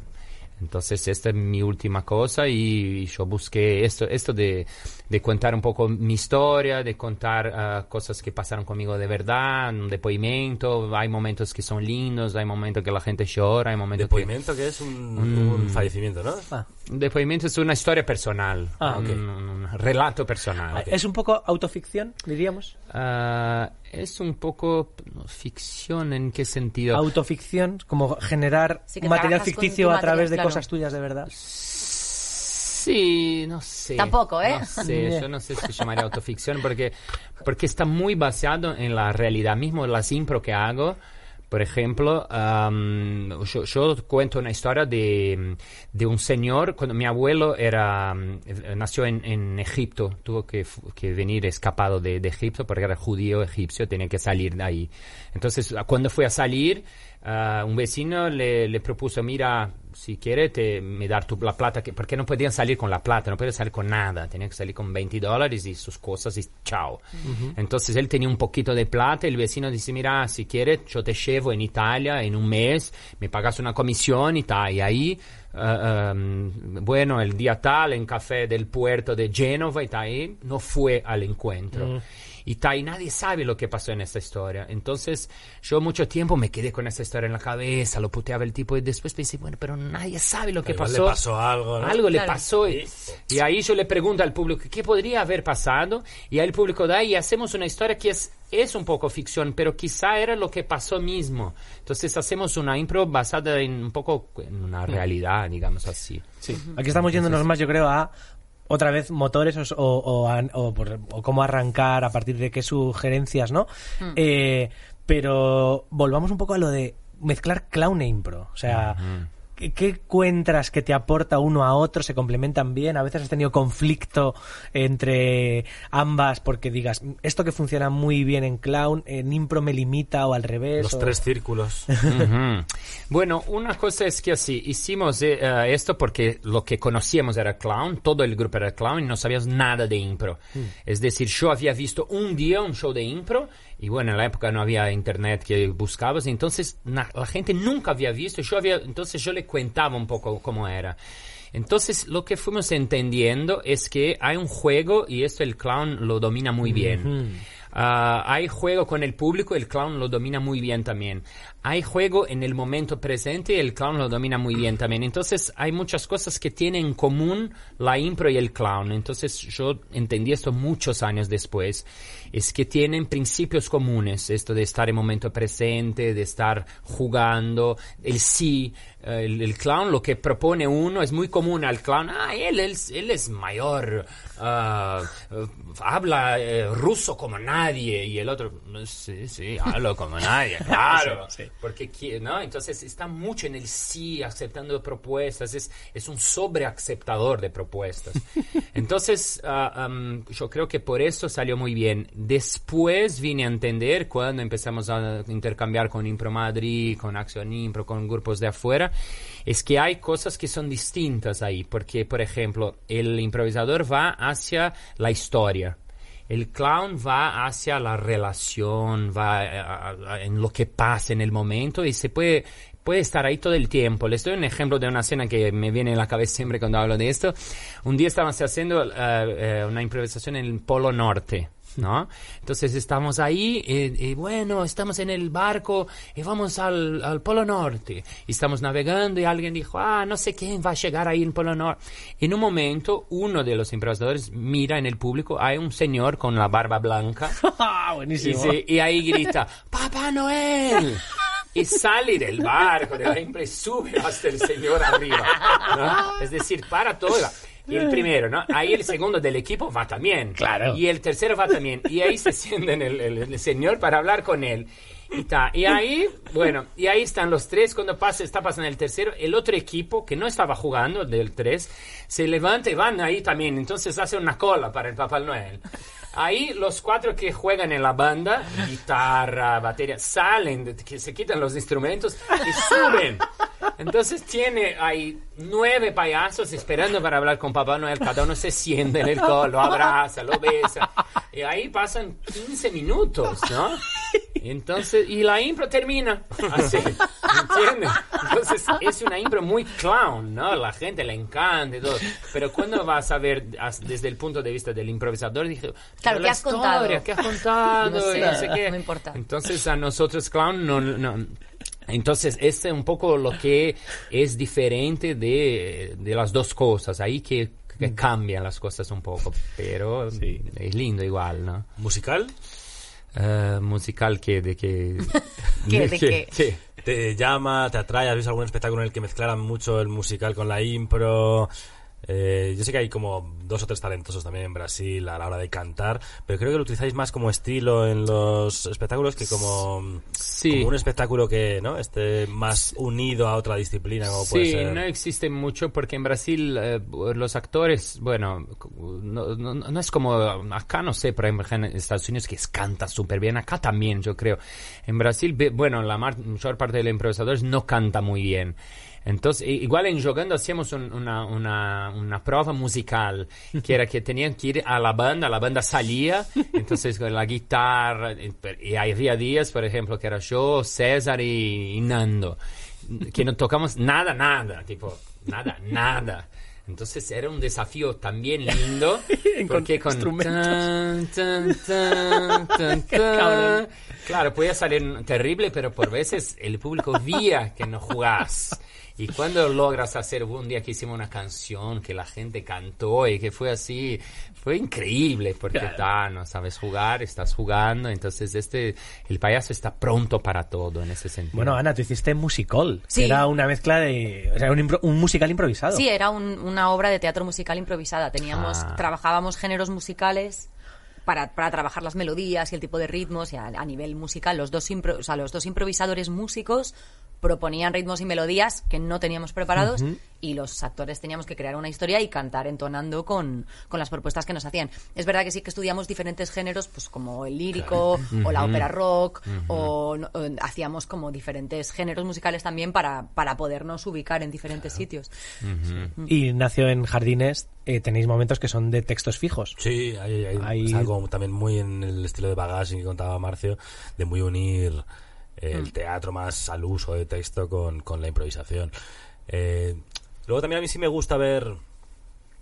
Entonces esta es mi última cosa y yo busqué esto, esto de, de contar un poco mi historia, de contar ah, cosas que pasaron conmigo de verdad, un depoimento, hay momentos que son lindos, hay momentos que la gente llora, hay momentos que... Depoimento, que es un, un fallecimiento, ¿no? Ah. Un depoimento es una historia personal, Ah, un, ok. un relato personal. Es un poco autoficción, diríamos. Ah, es un poco ficción, ¿en qué sentido? Autoficción, como generar Sí, material ficticio a través de claro. cosas tuyas de verdad. Sí, no sé. Tampoco, ¿eh? No sé, yo no sé si llamaría autoficción porque, porque está muy basado en la realidad. Mismo las impro que hago, por ejemplo, am, yo, yo cuento una historia de, de un señor, cuando mi abuelo era, eh, nació en, en Egipto, tuvo que, que venir escapado de, de Egipto porque era judío egipcio, tenía que salir de ahí. Entonces, cuando fue a salir, ah, un vecino le, le propuso, mira, si quiere te, me dar tu, la plata, que, porque no podían salir con la plata, no podían salir con nada, tenían que salir con 20 dólares y sus cosas y chao. Entonces él tenía un poquito de plata y el vecino dice, mira, si quieres yo te llevo en Italia en un mes, me pagas una comisión y tal, y ahí... ah, um, bueno, el día tal, en café del puerto de Génova y tal, y no fue al encuentro. Y tal, y nadie sabe lo que pasó en esta historia. Entonces, yo mucho tiempo me quedé con esa historia en la cabeza, lo puteaba el tipo y después pensé, bueno, pero nadie sabe lo que Igual pasó. le pasó algo, ¿no? Algo le pasó. Y, y ahí yo le pregunto al público, ¿qué podría haber pasado? Y ahí el público da y hacemos una historia que es, es un poco ficción, pero quizá era lo que pasó mismo. Entonces hacemos una impro basada en un poco en una realidad, digamos así. Sí. Aquí estamos yéndonos más, yo creo, a otra vez motores o, o, o o por- o cómo arrancar a partir de qué sugerencias, ¿no? Eh, pero volvamos un poco a lo de mezclar clown e impro. O sea, ¿qué, qué encuentras que te aporta uno a otro? ¿Se complementan bien? ¿A veces has tenido conflicto entre ambas porque digas, esto que funciona muy bien en clown, en impro me limita o al revés? Los o- tres círculos. (laughs) Ujú. Bueno, una cosa es que así, hicimos eh, eh, esto porque lo que conocíamos era clown, todo el grupo era clown y no sabíamos nada de impro. Es decir, yo había visto un día un show de impro y bueno, en la época no había internet que buscabas, entonces na- la gente nunca había visto, yo había, entonces yo le contaba un poco cómo era. Entonces, lo que fuimos entendiendo es que hay un juego y esto el clown lo domina muy bien. Ah, hay juego con el público, el clown lo domina muy bien también. Hay juego en el momento presente, el clown lo domina muy bien también. Entonces hay muchas cosas que tienen en común la impro y el clown. Entonces yo entendí esto muchos años después. Es que tienen principios comunes, esto de estar en momento presente, de estar jugando, el sí, el, el clown lo que propone uno es muy común al clown. Ah, él, él, él es mayor, eh, habla eh, ruso como nadie y el otro, sí, sí, hablo como nadie, (laughs) claro. Sí. Porque, ¿no? Entonces está mucho en el sí, aceptando propuestas, es, es un sobreaceptador de propuestas. (laughs) Entonces, ah, am, yo creo que por eso salió muy bien. Después vine a entender cuando empezamos a intercambiar con Impro Madrid, con Acción Impro, con grupos de afuera, es que hay cosas que son distintas ahí, porque, por ejemplo, el improvisador va hacia la historia. El clown va hacia la relación, va eh, en lo que pasa en el momento y se puede, puede estar ahí todo el tiempo. Les doy un ejemplo de una escena que me viene en la cabeza siempre cuando hablo de esto. Un día estábamos haciendo eh, una improvisación en el Polo Norte. ¿No? Entonces estamos ahí y, y bueno, estamos en el barco y vamos al, al Polo Norte. Y estamos navegando y alguien dijo, ah, no sé quién va a llegar ahí en Polo Norte. En un momento, uno de los improvisadores mira en el público, hay un señor con la barba blanca (laughs) Ah, y, Buenísimo. se- y ahí grita, ¡Papá Noel! Y sale del barco, de la y sube hasta el señor arriba. ¿no? Es decir, para todo. Y el primero, ¿no? Ahí el segundo del equipo va también. Claro. Y el tercero va también. Y ahí se sienten el, el- el señor para hablar con él. Y, ta. y ahí, bueno, y ahí están los tres. Cuando pasa, está pasando el tercero, el otro equipo que no estaba jugando, del tres, se levanta y van ahí también. Entonces hace una cola para el Papá Noel. Ahí los cuatro que juegan en la banda, guitarra, batería, salen, que se quitan los instrumentos y suben. Entonces tiene ahí nueve payasos esperando para hablar con Papá Noel. Cada uno se siente en el colo, lo abraza, lo besa. Y ahí pasan 15 minutos, ¿no? Y entonces, y la impro termina (laughs) así, ¿entiendes? Entonces es una impro muy clown, ¿no? La gente le encanta y todo. Pero cuando vas a ver as- desde el punto de vista del improvisador, dije, Claro, "Pero ¿qué has contado?" ¿Qué has (laughs) contado? No sé, no sé qué. no me importa. Entonces a nosotros clown no, no- entonces es un poco lo que es diferente de, de las dos cosas, ahí que, Mm. que cambian las cosas un poco, pero es lindo igual, ¿no? ¿Musical? Eh, musical que de que (laughs) ¿Qué, de? Sí. ¿Te llama, te atrae? ¿Has visto algún espectáculo en el que mezclaran mucho el musical con la impro? Eh, yo sé que hay como dos o tres talentosos también en Brasil a la hora de cantar, pero creo que lo utilizáis más como estilo en los espectáculos que como, Sí. como un espectáculo que no esté más unido a otra disciplina como puede Sí, ser. no existe mucho porque en Brasil eh, los actores, bueno, no, no- no es como acá, no sé, por ejemplo, en Estados Unidos que canta súper bien, acá también, yo creo. En Brasil, bueno, la mayor parte de los improvisadores no canta muy bien. Entonces, igual en Jogando hacíamos un- una, una, una prueba musical, que era que tenían que ir a la banda, la banda salía, entonces con la guitarra, y, había días, por ejemplo, que era yo, César y, y Nando, que no tocamos nada, nada, tipo, nada, nada. Entonces era un desafío también lindo, (laughs) porque con... tan, tan, tan, tan, (laughs) tan. Claro, podía salir terrible, pero por veces el público vía que no jugás. Y cuando logras hacer un día que hicimos una canción que la gente cantó y que fue así, fue increíble porque ta, no sabes jugar, estás jugando, entonces este el payaso está pronto para todo en ese sentido. Bueno, Ana, tú hiciste musical, Sí. que era una mezcla de... O sea, un, impro- un musical improvisado. Sí, era un- una obra de teatro musical improvisada. Teníamos, Ah. trabajábamos géneros musicales para, para trabajar las melodías y el tipo de ritmos y a, a nivel musical los dos impro- o sea, los dos improvisadores músicos proponían ritmos y melodías que no teníamos preparados y los actores teníamos que crear una historia y cantar entonando con, con las propuestas que nos hacían. Es verdad que sí que estudiamos diferentes géneros, pues como el lírico o la ópera rock o, no- o hacíamos como diferentes géneros musicales también para, para podernos ubicar en diferentes sitios. Y nació en Jardines, eh, tenéis momentos que son de textos fijos. Sí, hay, hay- Hay- es algo también muy en el estilo de Bagage que contaba Marcio, de muy unir eh, el teatro más al uso de texto con, con la improvisación. Eh, luego también a mí sí me gusta ver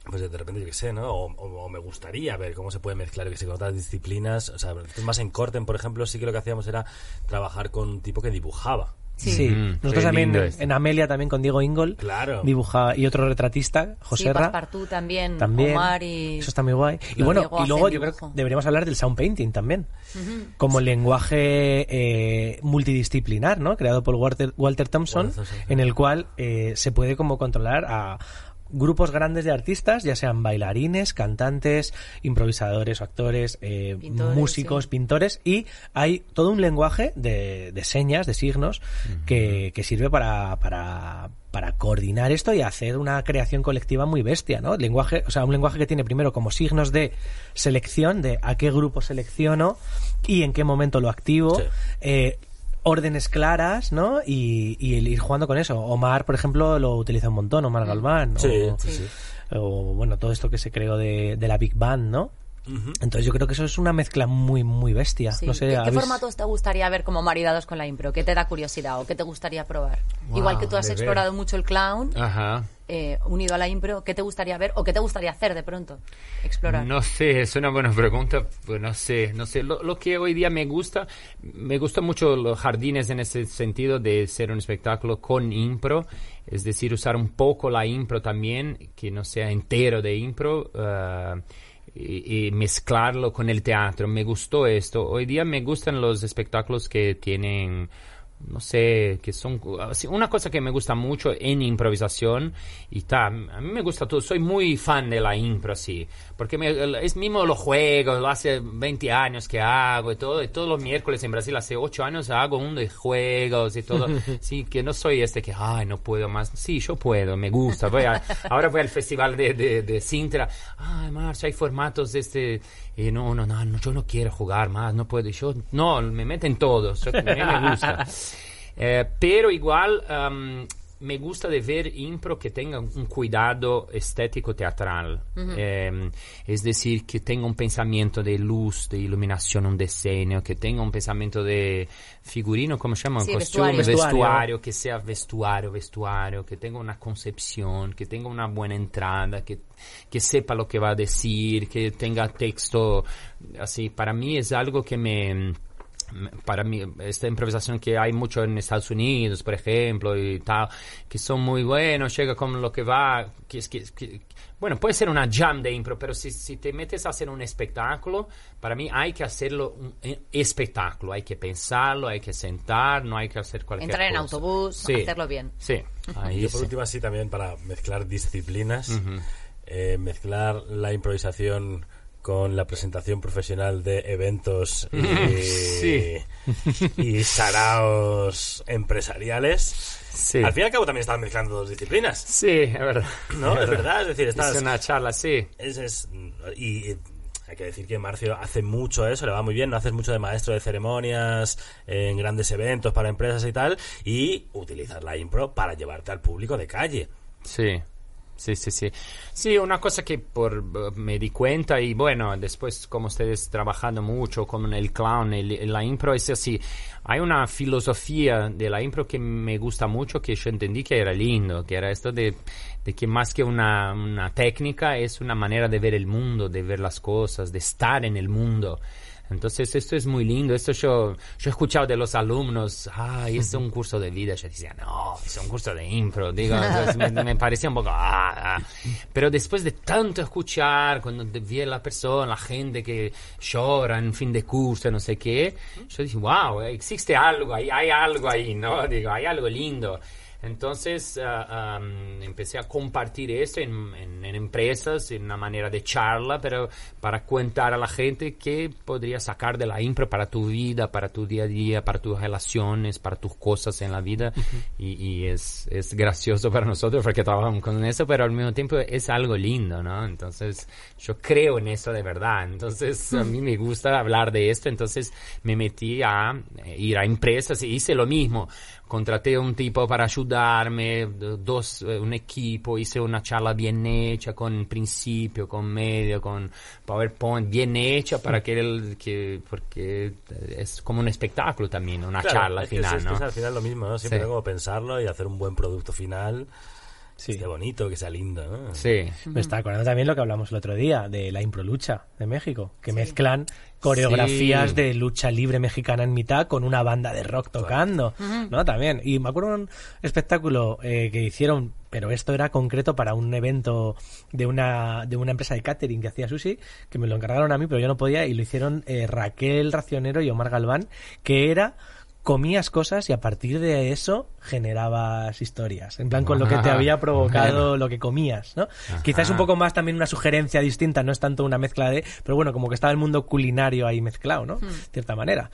pues de repente, yo qué sé, ¿no? O, me gustaría ver cómo se puede mezclar, que sé, con otras disciplinas. O sea, más en Corten, por ejemplo, sí que lo que hacíamos era trabajar con un tipo que dibujaba. Sí, Mm, nosotros también en, Amelia también con Diego Ingol Claro. dibujaba y otro retratista, José Sí, Ra. También, También. Omar y... Eso está muy guay. Y bueno, Diego y luego el yo creo que dibujo. deberíamos hablar del sound painting también. Como lenguaje eh, multidisciplinar, ¿no? Creado por Walter, Walter Thompson, Walter sí. en el cual eh, se puede como controlar a grupos grandes de artistas, ya sean bailarines, cantantes, improvisadores o actores, eh, Pintores, músicos, sí. pintores, y hay todo un lenguaje de, de señas, de signos, que, que sirve para, para, para coordinar esto y hacer una creación colectiva muy bestia, ¿no? Lenguaje, o sea, un lenguaje que tiene primero como signos de selección, de a qué grupo selecciono y en qué momento lo activo, Sí. eh, órdenes claras, ¿no? Y, y el ir jugando con eso. Omar, por ejemplo, lo utiliza un montón, Omar Galván. Sí, o, sí, sí. o, bueno, todo esto que se creó de, de la Big Band, ¿no? Entonces yo creo que eso es una mezcla muy, muy bestia. Sí. No sé, ¿Qué, qué ¿habéis- formatos te gustaría ver como maridados con la impro? ¿Qué te da curiosidad o qué te gustaría probar? Wow, Igual que tú has ver. explorado mucho el clown, Ajá. Eh, unido a la impro, ¿qué te gustaría ver o qué te gustaría hacer de pronto? Explorar. No sé, es una buena pregunta. Pues no sé, no sé. Lo, que hoy día me gusta, me gusta mucho los jardines en ese sentido de ser un espectáculo con impro, es decir, usar un poco la impro también, que no sea entero de impro. y, y mezclarlo con el teatro. Me gustó esto. Hoy día me gustan los espectáculos que tienen no sé, que son así, una cosa que me gusta mucho en improvisación y ta, a mí me gusta todo, soy muy fan de la impro, sí, porque me- es mismo los juegos, hace 20 años que hago y todo, y todos los miércoles en Brasil hace 8 años hago uno de juegos y todo, (laughs) sí, que no soy este que, ay, no puedo más, sí, yo puedo, me gusta, voy a- (laughs) ahora voy al festival de, de, de Sintra, ay, Marcia, hay formatos de este, y no, no, no, no, yo no quiero jugar más, no puedo, yo, no, me meten todos, mí me gusta. (laughs) Eh, pero igual am, me gusta de ver impro que tenga un cuidado estético teatral. Eh, es decir, que tenga un pensamiento de luz, de iluminación, un diseño, que tenga un pensamiento de figurino, ¿cómo se llama? Sí, Costume, vestuario. vestuario, que sea vestuario, vestuario, que tenga una concepción, que tenga una buena entrada, que, que sepa lo que va a decir, que tenga texto. Así, para mí es algo que me para mí, esta improvisación que hay mucho en Estados Unidos, por ejemplo, y tal, que son muy buenos, llega con lo que va, que es que, que- bueno, puede ser una jam de impro, pero si, si te metes a hacer un espectáculo, para mí hay que hacerlo un eh, espectáculo, hay que pensarlo, hay que sentar, no hay que hacer cualquier Entrar en cosa. autobús, Sí, hacerlo bien. Sí, ahí Yo por sí. último así también para mezclar disciplinas, eh, mezclar la improvisación con la presentación profesional de eventos (laughs) y, Sí. y saraos empresariales. Sí. Al fin y al cabo también estás mezclando dos disciplinas, Sí, es verdad. ¿no? Es verdad, es decir, estás... Es una charla, sí. Es, es- y, y hay que decir que Marcio hace mucho eso, le va muy bien, no haces mucho de maestro de ceremonias en grandes eventos para empresas y tal, y utilizar la impro para llevarte al público de calle. Sí, sí, sí, sí. Sí, una cosa que por, eh, me di cuenta y bueno, después como ustedes trabajando mucho con el clown, el, la impro es así. Hay una filosofía de la impro que me gusta mucho, que yo entendí que era lindo, que era esto de, que más que una técnica es una manera de ver el mundo, de ver las cosas, de estar en el mundo. Entonces, esto es muy lindo. Esto yo, yo he escuchado de los alumnos, ay, esto es un curso de vida. Yo decía, no, es un curso de impro. Digo, entonces me, me parecía un poco, ah, ah. Pero después de tanto escuchar, cuando vi a la persona, la gente que llora en fin de curso, no sé qué, yo dije, wow, existe algo, hay, hay algo ahí, ¿no? Digo, hay algo lindo. Entonces ah, am, empecé a compartir esto en, en- en empresas, en una manera de charla, pero para contar a la gente qué podría sacar de la impro para tu vida, para tu día a día, para tus relaciones, para tus cosas en la vida. y, y es, es gracioso para nosotros porque trabajamos con eso, pero al mismo tiempo es algo lindo, ¿no? Entonces yo creo en eso de verdad. Entonces a mí me gusta hablar de esto, entonces me metí a eh, ir a empresas y hice lo mismo contraté un tipo para ayudarme, dos, eh, un equipo, hice una charla bien hecha, con principio, con medio, con PowerPoint, bien hecha para que el, que, porque es como un espectáculo también, una Claro, charla es que final, es, es que ¿no? es al final lo mismo, ¿no? Siempre Sí. tengo que pensarlo y hacer un buen producto final. Sí. esté bonito, que sea lindo, ¿no? Sí. Me está acordando también lo que hablamos el otro día, de la improlucha de México, que mezclan coreografías Sí. de lucha libre mexicana en mitad con una banda de rock tocando, ¿no? También. Y me acuerdo un espectáculo eh, que hicieron, pero esto era concreto para un evento de una, de una empresa de catering que hacía sushi, que me lo encargaron a mí, pero yo no podía, y lo hicieron eh, Raquel Racionero y Omar Galván, que era comías cosas y a partir de eso generabas historias. En plan, con lo que te Ah, había provocado lo que comías, ¿no? Quizás un poco más también una sugerencia distinta, no es tanto una mezcla de... Pero bueno, como que estaba el mundo culinario ahí mezclado, ¿no? De cierta manera.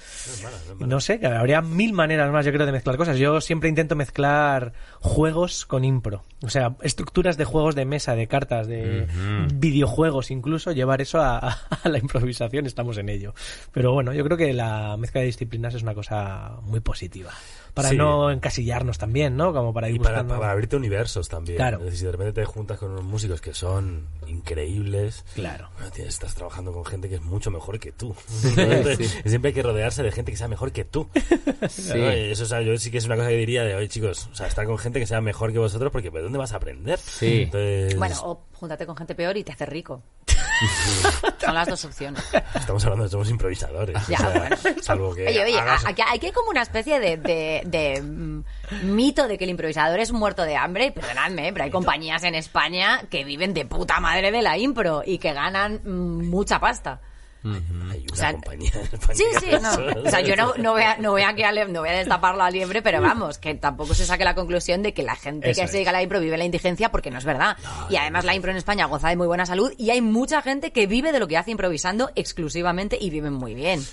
No sé, habría mil maneras más, yo creo, de mezclar cosas. Yo siempre intento mezclar juegos con impro. O sea, estructuras de juegos de mesa, de cartas, de videojuegos incluso, llevar eso a, a la improvisación, estamos en ello. Pero bueno, yo creo que la mezcla de disciplinas es una cosa muy positiva. Para Sí. no encasillarnos también, ¿no? Como para ir Y para, buscando... para abrirte universos también. Claro. Es decir, si de repente te juntas con unos músicos que son increíbles. Claro. bueno, tienes- estás trabajando con gente que es mucho mejor que tú. (laughs) Siempre hay que rodearse de gente que sea mejor que tú. (laughs) Sí. ¿no? Eso, o sea, yo sí que es una cosa que diría de, oye, chicos, o sea, estar con gente que sea mejor que vosotros porque ¿de dónde vas a aprender? Sí. Entonces, Bueno, o júntate con gente peor y te haces rico. (laughs) Son las dos opciones. estamos hablando de somos improvisadores. Ya, o sea, bueno. Salvo que Oye, oye, hagas- aquí, aquí hay como una especie de, de- de, mm, mito de que el improvisador es un muerto de hambre. Perdonadme, pero hay compañías en España que viven de puta madre de la impro y que ganan mm, mucha pasta. Hay una o sea, compañía en España Sí, sí, no. O sea, yo no, no voy a, no voy a, que ale- no voy a destaparlo a liebre, pero vamos, que tampoco se saque la conclusión de que la gente Eso que es. se dedica a la impro vive la indigencia porque no es verdad. y además la impro en España goza de muy buena salud y hay mucha gente que vive de lo que hace improvisando exclusivamente y viven muy bien.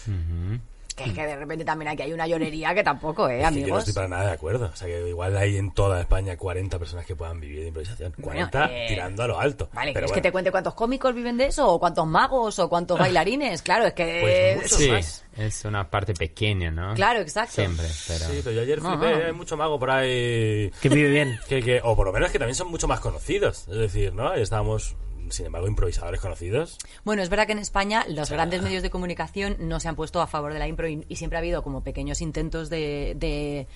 Que es que de repente también aquí hay una llorería que tampoco, ¿eh, Es que yo no amigos? estoy para nada de acuerdo. O sea, que igual hay en toda España 40 personas que puedan vivir de improvisación. Bueno, 40 eh, tirando a lo alto. Vale, Pero ¿quieres que te cuente cuántos cómicos viven de eso? ¿O cuántos magos? ¿O cuántos (laughs) bailarines? Claro, es que... Pues Sí, más. es una parte pequeña, ¿no? Claro, exacto. Siempre, pero... Sí, pero yo ayer flipé, no. hay mucho mago por ahí. Que vive bien. Que, que, o por lo menos que también son mucho más conocidos. Es decir, ¿no? Ahí estábamos, sin embargo, improvisadores conocidos. Bueno, es verdad que en España los grandes medios de comunicación no se han puesto a favor de la impro y, y siempre ha habido como pequeños intentos de, de,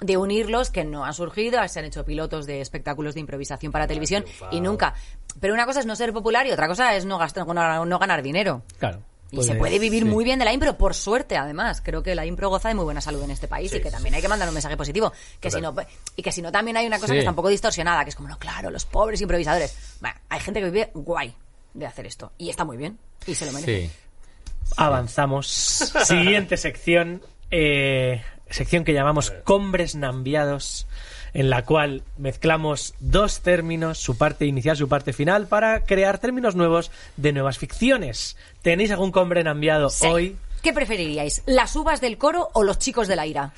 de unirlos que no han surgido. Se han hecho pilotos de espectáculos de improvisación para televisión triunfado. y nunca. Pero una cosa es no ser popular y otra cosa es no, gastar, no, no ganar dinero. Claro. Y Pues, se puede vivir sí. muy bien de la impro, por suerte, además. Creo que la impro goza de muy buena salud en este país Sí, y que sí, también hay que mandar un mensaje positivo. Que si no, y que si no, también hay una cosa Sí. que está un poco distorsionada, que es como, no, claro, los pobres improvisadores. Bueno, hay gente que vive guay de hacer esto. Y está muy bien. Y se lo merece. Sí. Avanzamos. Siguiente sección. eh, sección que llamamos Combres Nambiados, en la cual mezclamos dos términos, su parte inicial, su parte final, para crear términos nuevos de nuevas ficciones. ¿Tenéis algún combre nambiado Sí. hoy? ¿Qué preferiríais? ¿Las uvas del coro o los chicos de la ira?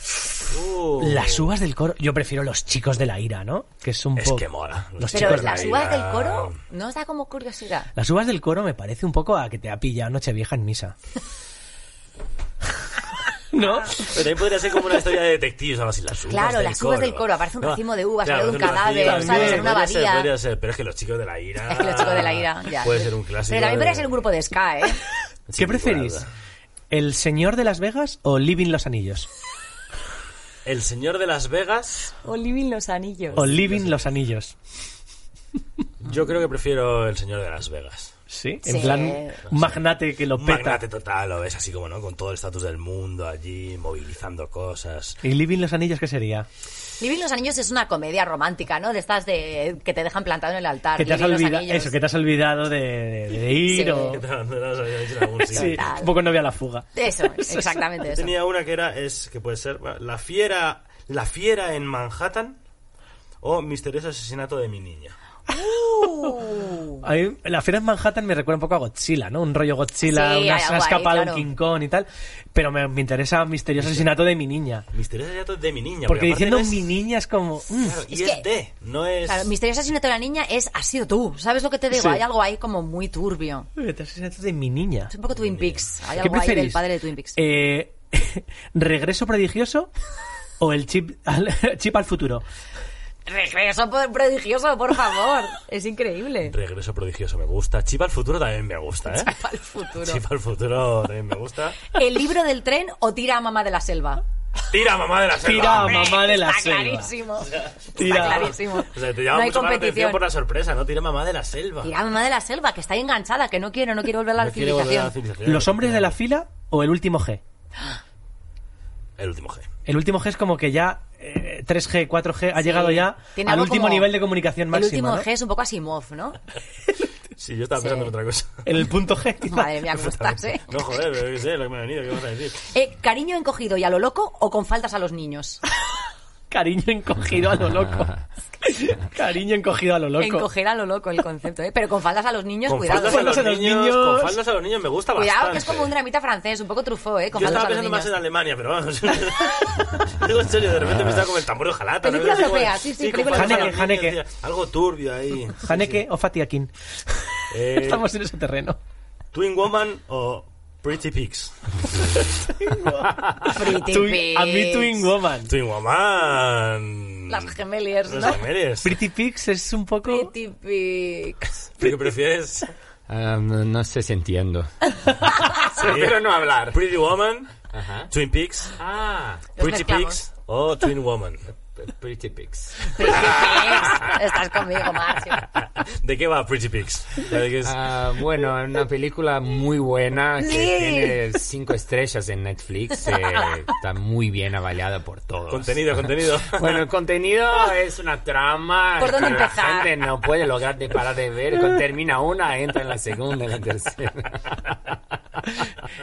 Uh, Las uvas del coro. Yo prefiero los chicos de la ira, ¿no? Que es un Es poco. que mola. Los Pero chicos de las la uvas ira. del coro no os da como curiosidad. Las uvas del coro me parece un poco a que te ha pillado Nochevieja en misa. (laughs) ¿No? Pero también podría ser como una historia de detectives algo así. Las uvas Claro, del las uvas del coro, aparece un racimo de uvas, sale de un cadáver, ¿sabes? En una podría ser, abadía. podría ser, pero es que los chicos de la ira. Es que los chicos de la ira, ya. Puede ser un clásico. Pero también podría de- ser un grupo de ska, ¿eh? (laughs) sin ¿Qué preferís? ¿El Señor de Las Vegas o Living Los Anillos? El señor de Las Vegas. O Living los anillos. O Living Los Anillos. Yo creo que prefiero el señor de Las Vegas. ¿Sí? Sí. En plan, un magnate que lo Un peta. magnate total, lo ves así como, ¿no? Con todo el estatus del mundo allí, movilizando cosas. ¿Y Living Los Anillos qué sería? Living los anillos es una comedia romántica, ¿no? De estas de que te dejan plantado en el altar. Que te has olvidado, eso, que te has olvidado de, de- de ir Sí. o... ¿No dicho en algún sitio? Sí, un poco novia la fuga. Eso, (laughs) exactamente eso. Tenía una que era, es que puede ser, la fiera, la fiera en Manhattan o misterioso asesinato de mi niña. Uh. (laughs) A mí, la fiera en Manhattan me recuerda un poco a Godzilla, ¿no? Un rollo Godzilla, Sí, una, ha ahí, escapado claro. un King Kong y tal. Pero me, me interesa misterioso asesinato de mi niña. Misterioso asesinato de mi niña. Porque aparte diciendo no es- mi niña es como... mm, Claro, y Es es, que- de, no es... Claro, misterioso asesinato de la niña es has sido tú. ¿Sabes lo que te digo? Sí. Hay algo ahí como muy turbio. asesinato de mi niña. Es un poco Twin Peaks. Hay ¿Qué algo ahí preferís? del padre de Twin Peaks. Eh, (laughs) ¿Regreso prodigioso o el chip al, (laughs) chip al futuro? Regreso prodigioso, por favor. (laughs) Es increíble. Regreso prodigioso me gusta. Chip al futuro también me gusta, ¿eh? Para el futuro. Chip al futuro también me gusta. ¿El libro del tren o tira a mamá de la selva? Tira, mamá de la selva. Tira, mamá de la Está selva. clarísimo. Tira. Está clarísimo. O sea, te llama no hay mucho más la atención competición. por la sorpresa, ¿no? Tira mamá de la selva. Tira mamá de la selva, que está ahí enganchada, que no quiere, no quiere volver a la No a la civilización. ¿Los hombres de la fila o el último G? El último G. El último G es como que ya eh, 3G, 4G ha Sí. llegado ya Tiene al último nivel de comunicación El máxima. último ¿no? G es un poco Asimov, ¿no? (laughs) Sí, yo estaba pensando en otra cosa. En el punto G. quizá. Madre mía, cómo estás, ¿eh? No, joder, pero qué sé, lo que me ha venido, ¿qué vas a decir? Eh, ¿Cariño encogido y a lo loco o con faltas a los niños? (laughs) Cariño encogido a lo loco. (laughs) Cariño encogido a lo loco. Encoger a lo loco el concepto, ¿eh? Pero con faldas a los niños, Con cuidado. faldas a los a los niños, niños. con faldas a los niños me gusta Cuidado, bastante. que es como un dramita francés, un poco trufó, ¿eh? Con Yo faldas estaba a los pensando más en Alemania, pero vamos. (laughs) Digo en serio, de repente me estaba como el tambor de jalata. Película europea, sí, sí, con película Haneke, Algo turbio ahí. Haneke o Fatih Akin. Eh, (laughs) Estamos en ese terreno. Twin Woman o Pretty Pigs. (laughs) Pretty Twin- a mí Pigs. Twin Woman. Twin Woman. Las gemeliers, Los ¿no? gemelos. Pretty Pigs es un poco... Pretty Pigs. ¿Tú qué prefieres? Ah, no, sé si entiendo. (laughs) Prefiero no hablar. Pretty Woman, Ajá. Twin Pigs, Ah, Pretty. Pigs o Twin Woman. Pretty Pigs. Pretty Pigs. Estás conmigo, Marcio. ¿De qué va Pretty Pigs? Ah, bueno, una película muy buena que Sí. tiene cinco estrellas en Netflix. eh, está muy bien avaliada por todos. Contenido, contenido. Bueno, el contenido es una trama ¿Por dónde que la empezar? gente no puede lograr de parar de ver. Cuando termina una, entra en la segunda, en la tercera.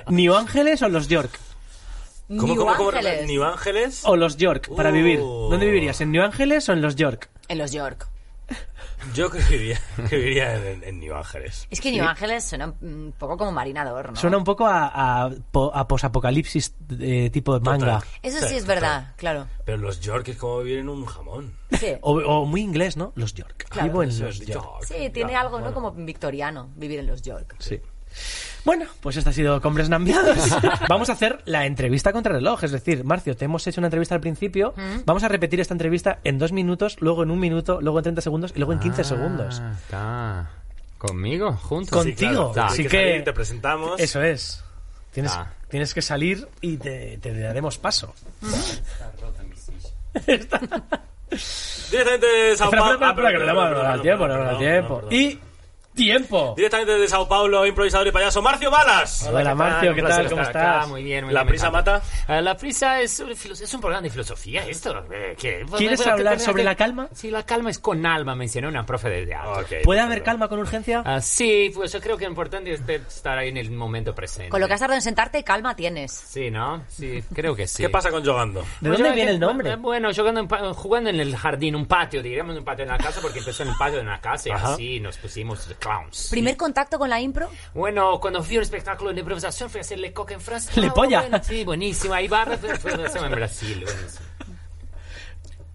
¿New Ángeles o los York? ¿Cómo, New cómo, cómo? Ángeles. ¿New Ángeles? O los York, para Uh. vivir. ¿Dónde vivirías? ¿En New Ángeles o en los York? En los York. Yo creo que viviría, (laughs) que viviría en, en New Ángeles. Es que New Ángeles suena un poco como marinador, ¿no? Suena un poco a, a, po- a posapocalipsis eh, tipo de manga. Total. Eso Sí, sí es total. verdad, claro. Pero los York es como vivir en un jamón. Sí. O, o muy inglés, ¿no? Los York. Claro. Vivo en Eso los es York. York. Sí, tiene Ya, algo, ¿no? Como victoriano, vivir en los York. Sí. Bueno, pues esta ha sido Combres Nambiados. (laughs) Vamos a hacer la entrevista contra reloj. Es decir, Marcio, te hemos hecho una entrevista al principio. Vamos a repetir esta entrevista en dos minutos, luego en un minuto, luego en 30 segundos y luego en 15 segundos. Ah, Está. ¿Conmigo? ¿Juntos? Contigo. claro. Así que- salir, te presentamos. Eso es. Tienes, Ah. tienes que salir y te, te daremos paso. Directamente de Sao Espera, Paulo. espera, espera, que le damos Ah, tiempo, no tiempo. Y tiempo. Directamente de Sao Paulo, improvisador y payaso, Marcio Balas. Hola, Marcio, Un ¿qué placer tal? ¿Cómo estar acá. estás? Muy bien, muy ¿La bien, prisa mata? Ah, la prisa es, es un programa de filosofía, esto. eh, ¿qué? ¿Quieres Bueno, hablar sobre que- la calma? Sí, la calma es con alma, mencionó una profe de teatro. Ok. ¿Puede haber calma con urgencia? Ah, sí, pues yo creo que lo importante es estar ahí en el momento presente. Con lo que has tardado en sentarte, calma tienes. Sí, ¿no? Sí, creo que sí. ¿Qué pasa con jugando? ¿De Pues dónde yo- viene el nombre? eh, Bueno, jugando en, jugando en el jardín, un patio, diríamos un patio de la casa, porque empezó en el patio de una casa y Ajá. así nos pusimos clowns. ¿Primer contacto con la impro? Bueno, cuando fui a un espectáculo de improvisación fui a hacerle coca en Francia. Le Ah, polla. bueno, sí, buenísimo. Ahí va, (laughs) fue fue en Brasil. buenísimo.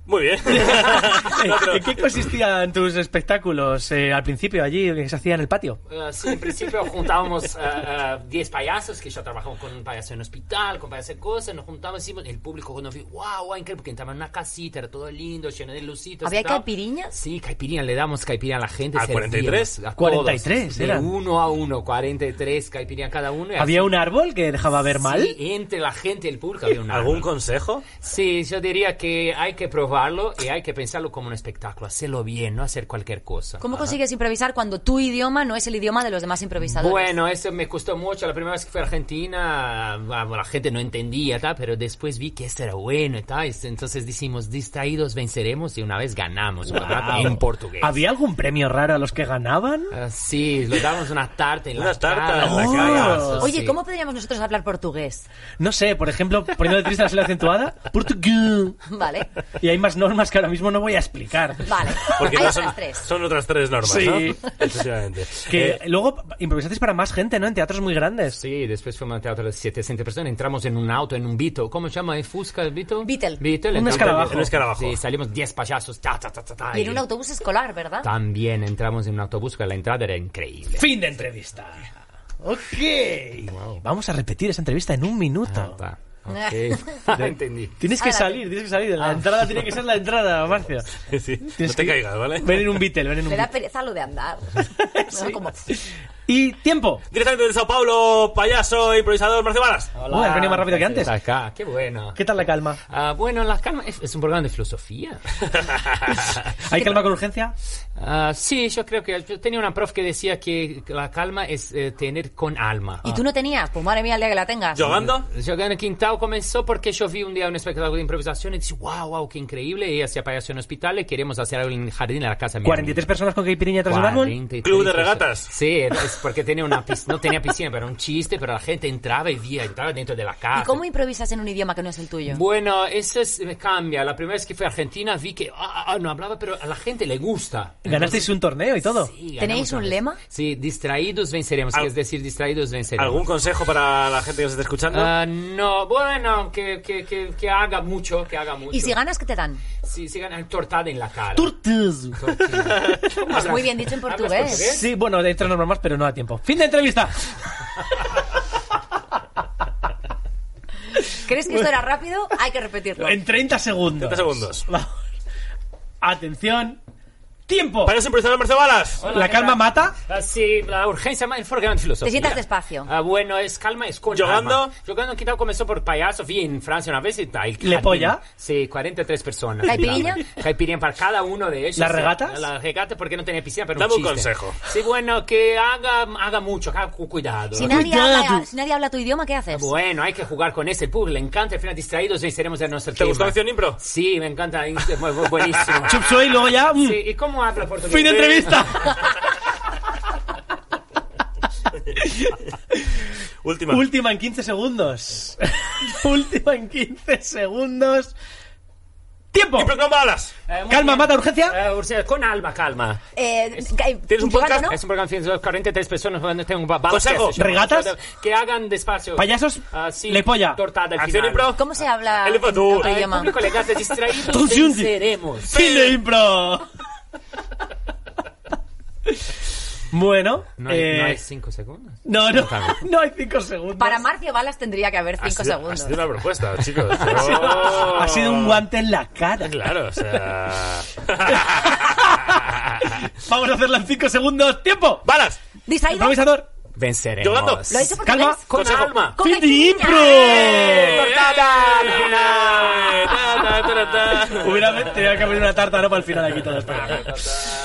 Muy bien. (laughs) ¿En qué consistían tus espectáculos eh, al principio allí que se hacía en el patio? Ah, sí, en principio juntábamos ah, ah, 10 payasos, que yo trabajaba con un payaso en hospital, con payasos de cosas, nos juntábamos, hicimos, el público cuando vi, wow, wow, increíble, porque entraba en una casita, era todo lindo, lleno de lucitos. ¿Había y tal. caipiriñas? Sí, caipiriña, le damos caipiriña a la gente. ¿A servíamos 43? A 43 todos, eran. De uno a uno, 43 caipiriña cada uno. y ¿Había así. un árbol que dejaba ver mal? Sí, entre la gente y el público había un ¿Algún árbol. consejo? Sí, yo diría que hay que probarlo y hay que pensarlo como un espectáculo, hacerlo bien, no hacer cualquier cosa. ¿Cómo consigues improvisar cuando tu idioma no es el idioma de los demás improvisadores? Bueno, eso me costó mucho. La primera vez que fui a Argentina, ah, la gente no entendía, tal, pero después vi que esto era bueno y tal. Entonces decimos, distraídos venceremos y una vez ganamos un campeonato en portugués. ¿Había algún premio raro a los que ganaban? Ah, sí, le damos una tarta en Una la tarta cara, en la oh, cara. Oye, sí. ¿cómo podríamos nosotros hablar portugués? No sé, por ejemplo, poniendo de triste la sola acentuada, portugués. (laughs) Vale, Y hay más normas que ahora mismo no voy a explicar. vale. Porque Hay no otras son, tres. son otras tres normas, Sí. ¿no? Efectivamente. Que Eh, luego improvisasteis para más gente, ¿no? En teatros muy grandes. Sí, después fuimos al teatro de 700 personas, entramos en un auto, en un Beetle. ¿Cómo se llama el Fusca, el Beetle? Beetle. Beetle, Un escarabajo. Un escarabajo. Sí, salimos 10 payasos. ta, ta, ta, ta, ta, Y en un autobús escolar, ¿verdad? También entramos en un autobús que la entrada era increíble. Fin de entrevista. Ok. Vamos a repetir esa entrevista en un minuto. Ah, va. Ok, (laughs) entendí. Tienes que Ahora- salir, tienes que salir. Ah. La entrada tiene que ser la entrada, Marcio. Sí, Tienes no te que- caigas, ¿vale? Ven en un Beatle, ven en un Me da pereza lo de andar. (laughs) No, como- Y tiempo. Directamente de Sao Paulo, payaso, improvisador, Marcio Balas. Uy, has venido más rápido que antes. Acá, qué bueno. ¿Qué tal la calma? Ah, bueno, la calma es, es un programa de filosofía. (laughs) ¿Hay calma con urgencia? Ah, sí, yo creo que yo tenía una prof que decía que la calma es eh, tener con alma. ¿Y tú no tenías? Pues madre mía, el día que la tengas. ¿Jugando? Giocando Quintao comenzó porque yo vi un día un espectáculo de improvisación y dije, wow, wow, qué increíble. Ella hacía payaso en hospital y queremos hacer algo en el jardín de la casa de mi 43 amigo. personas con caipirinha tras un árbol. 43 Club de regatas. Sí, es porque tenía una no tenía piscina, pero un chiste, pero la gente entraba y vía, entraba dentro de la casa. ¿Y cómo improvisas en un idioma que no es el tuyo? Bueno, eso es, me cambia. La primera vez que fui a Argentina vi que ah, ah, no hablaba, pero a la gente le gusta. Ganasteis un torneo y todo. Sí, ¿Tenéis un lema? Sí, distraídos venceremos, Al- que es decir, distraídos venceremos. ¿Algún consejo para la gente que nos esté escuchando? Ah, no, bueno, que, que, que, que haga mucho, que haga mucho. ¿Y si ganas, qué te dan? Si, si ganan tortada en la cara. Turtus. Pues muy bien dicho en ¿Hablas portugués. portugués? Sí, bueno, hay tres normas más, pero no da tiempo. Fin de entrevista. ¿Crees que esto era rápido? Hay que repetirlo. En 30 segundos. 30 segundos. Vamos. Atención. Tiempo. Payaso, improvisador, Marcio Balas. La calma mata. Ah, sí, la urgencia más fue gran filosofía. Te sientas despacio. Ah, bueno, es calma, es con. Jugando en Quintao comenzó por payaso, vi en Francia una vez y tal. ¿Le polla? Sí, 43 personas. ¿Caipirinha? Caipirinha para cada uno de ellos. ¿Las Sí, regatas? La regata porque no tenía piscina, pero Dame un chiste. consejo. Sí, bueno, que haga, haga mucho, que haga cu- cuidado. Si nadie, Cuidado. habla, si nadie habla tu idioma, ¿qué haces? Bueno, hay que jugar con ese, el público le encanta, al final distraídos venceremos de nuestro ¿Te tema. gustó Acción Impro? Sí, me encanta, buenísimo. (laughs) Chup y luego ya. mm, Sí, ¿y cómo Fin de entrevista. Última. Última en 15 segundos. (laughs) Última en 15 segundos. ¡Tiempo! Impro con Balas. Eh, Calma, bien. mata, urgencia. Eh, urgencia, con alma, calma. Eh, ¿Tienes un podcast? ¿no? Es un programa de 43 personas cuando tengo balas Consejo. que. ¿Regatas? Que hagan despacio. Payasos, Ah, sí, le polla. Tortada al final. Impro. ¿Cómo se habla El en Ecuador. otro Ah, El público le impro. Bueno, No hay, eh, (laughs) no hay cinco segundos. no, no, no hay 5 segundos. Para Marcio Balas tendría que haber Ha 5 sido- segundos. Ha sido una propuesta, (laughs) chicos. Ha sido un guante en la cara. Claro, o sea. (laughs) Vamos a hacerla en 5 segundos. ¡Tiempo! ¡Balas! ¿Distraído? Improvisador. Venceremos. Jugando. ¿Lo ha dicho por Calma. Con Consejo. alma. Con ¡Fin de caipirinha. impro! Tortada al final. Ta, ta, ta, ta. Hubiera tenido que haber una tarta no para el final aquí todo esto.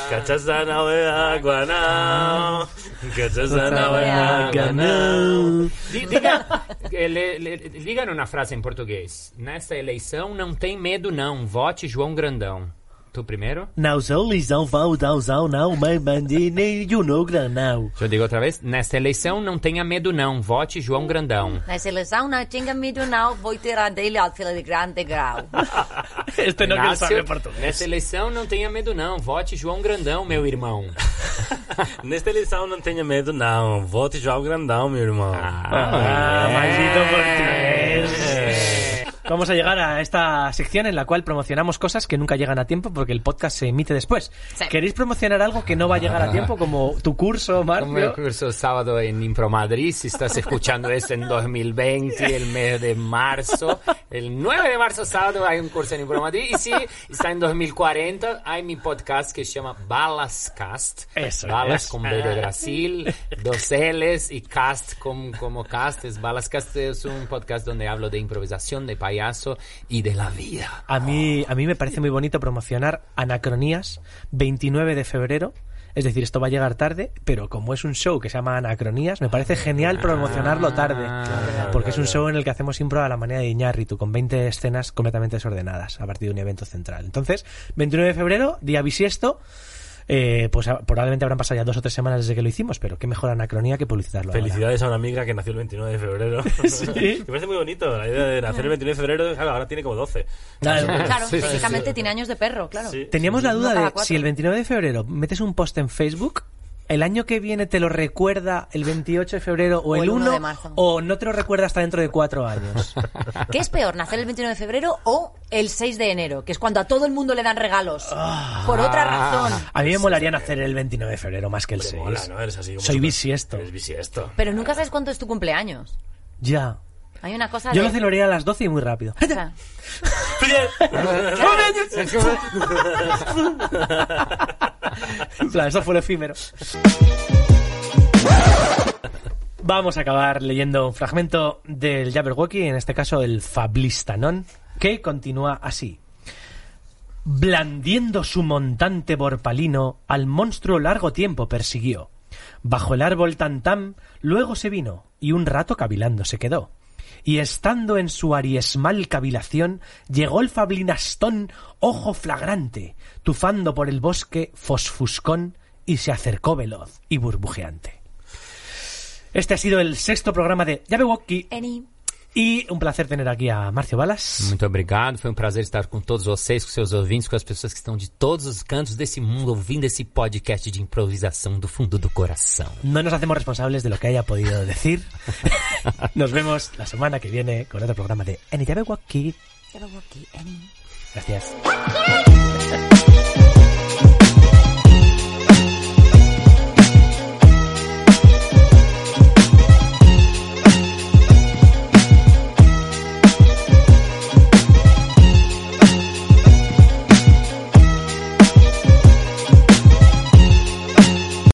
Cachaza no de agua, no. Cachaza no de agua, no. Di- Diga, eh, le- le- diga una frase em português. Nesta eleição não tem medo não. Vote João Grandão. Tu primeiro? Now so lisão vau dau zau now my bandine you know granau. Eu digo outra vez. Nesta eleição não tenha medo não. Vote João Grandão. Na seleção não tinha medo não, vou tirar dele ao fila de grande grau. (laughs) Este no que él sabe Inácio, portugués. Nesta eleição não tenha medo não. Vote João Grandão, meu irmão. (laughs) Nesta eleição não tenha medo, não. Vote João Grandão, meu irmão. Ah, maldito portugués. (laughs) Vamos a llegar a esta sección en la cual promocionamos cosas que nunca llegan a tiempo porque el podcast se emite después. Sí. ¿Queréis promocionar algo que no va a llegar a tiempo como tu curso, Como el Marcio? curso sábado en Impro Madrid, si estás escuchando esto en 2020, el mes de marzo, el 9 de marzo sábado hay un curso en Impro Madrid y si está en 2040 hay mi podcast que se llama Balascast. Eso Balas es. con B de Brasil, dos L's y cast con, como cast. Es Balascast es un podcast donde hablo de improvisación, de payaso y de la vida. A mí, a mí me parece muy bonito promocionar Anacronías 29 de febrero. Es decir, esto va a llegar tarde, pero como es un show que se llama Anacronías, me parece genial promocionarlo tarde. Porque es un show en el que hacemos impro a la manera de Iñárritu, con 20 escenas completamente desordenadas, a partir de un evento central. Entonces, 29 de febrero, día bisiesto, eh, pues a- probablemente habrán pasado ya dos o tres semanas desde que lo hicimos, pero qué mejor Anacronía que publicitarlo ahora. Felicidades a una amiga que nació el 29 de febrero. (laughs) (laughs) Me parece muy bonito la idea de nacer el 29 de febrero. Claro, ahora tiene como 12. Claro. Claro, Sí, sí, técnicamente tiene años de perro, claro. Sí. Teníamos la duda de si el 29 de febrero metes un post en Facebook, el año que viene te lo recuerda el 28 de febrero o, el 1, de marzo. o no te lo recuerda hasta dentro de cuatro años. (laughs) ¿Qué es peor, nacer el 29 de febrero o el 6 de enero? Que es cuando a todo el mundo le dan regalos. Por otra razón. A mí me molaría nacer el 29 de febrero más que el 6. Mola, ¿no? Eres así como Soy bisiesto. Eres bisiesto. Pero nunca sabes cuándo es tu cumpleaños. Ya. Hay una cosa Yo de... lo celebré a las 12 y muy rápido. o sea, En plan, eso fue lo efímero. Vamos a acabar leyendo un fragmento del Jabberwocky, en este caso el Fablistanon, que continúa así. Blandiendo su montante borpalino, al monstruo largo tiempo persiguió. Bajo el árbol tantam, luego se vino, y un rato cavilando se quedó. Y estando en su ariesmal cavilación, llegó el fablinastón, ojo flagrante, tufando por el bosque fosfuscón, y se acercó veloz y burbujeante. Este ha sido el sexto programa de Jabberwocky, Eni. Y un placer tener aquí a Marcio Balas. Muito obrigado, foi um prazer estar com todos vocês, com seus ouvintes, com as pessoas que estão de todos os cantos desse mundo ouvindo esse podcast de improvisação do fundo do coração. No nos hacemos responsables de lo que haya podido decir. (laughs) Nos vemos la semana que viene con otro programa de Any. Gracias.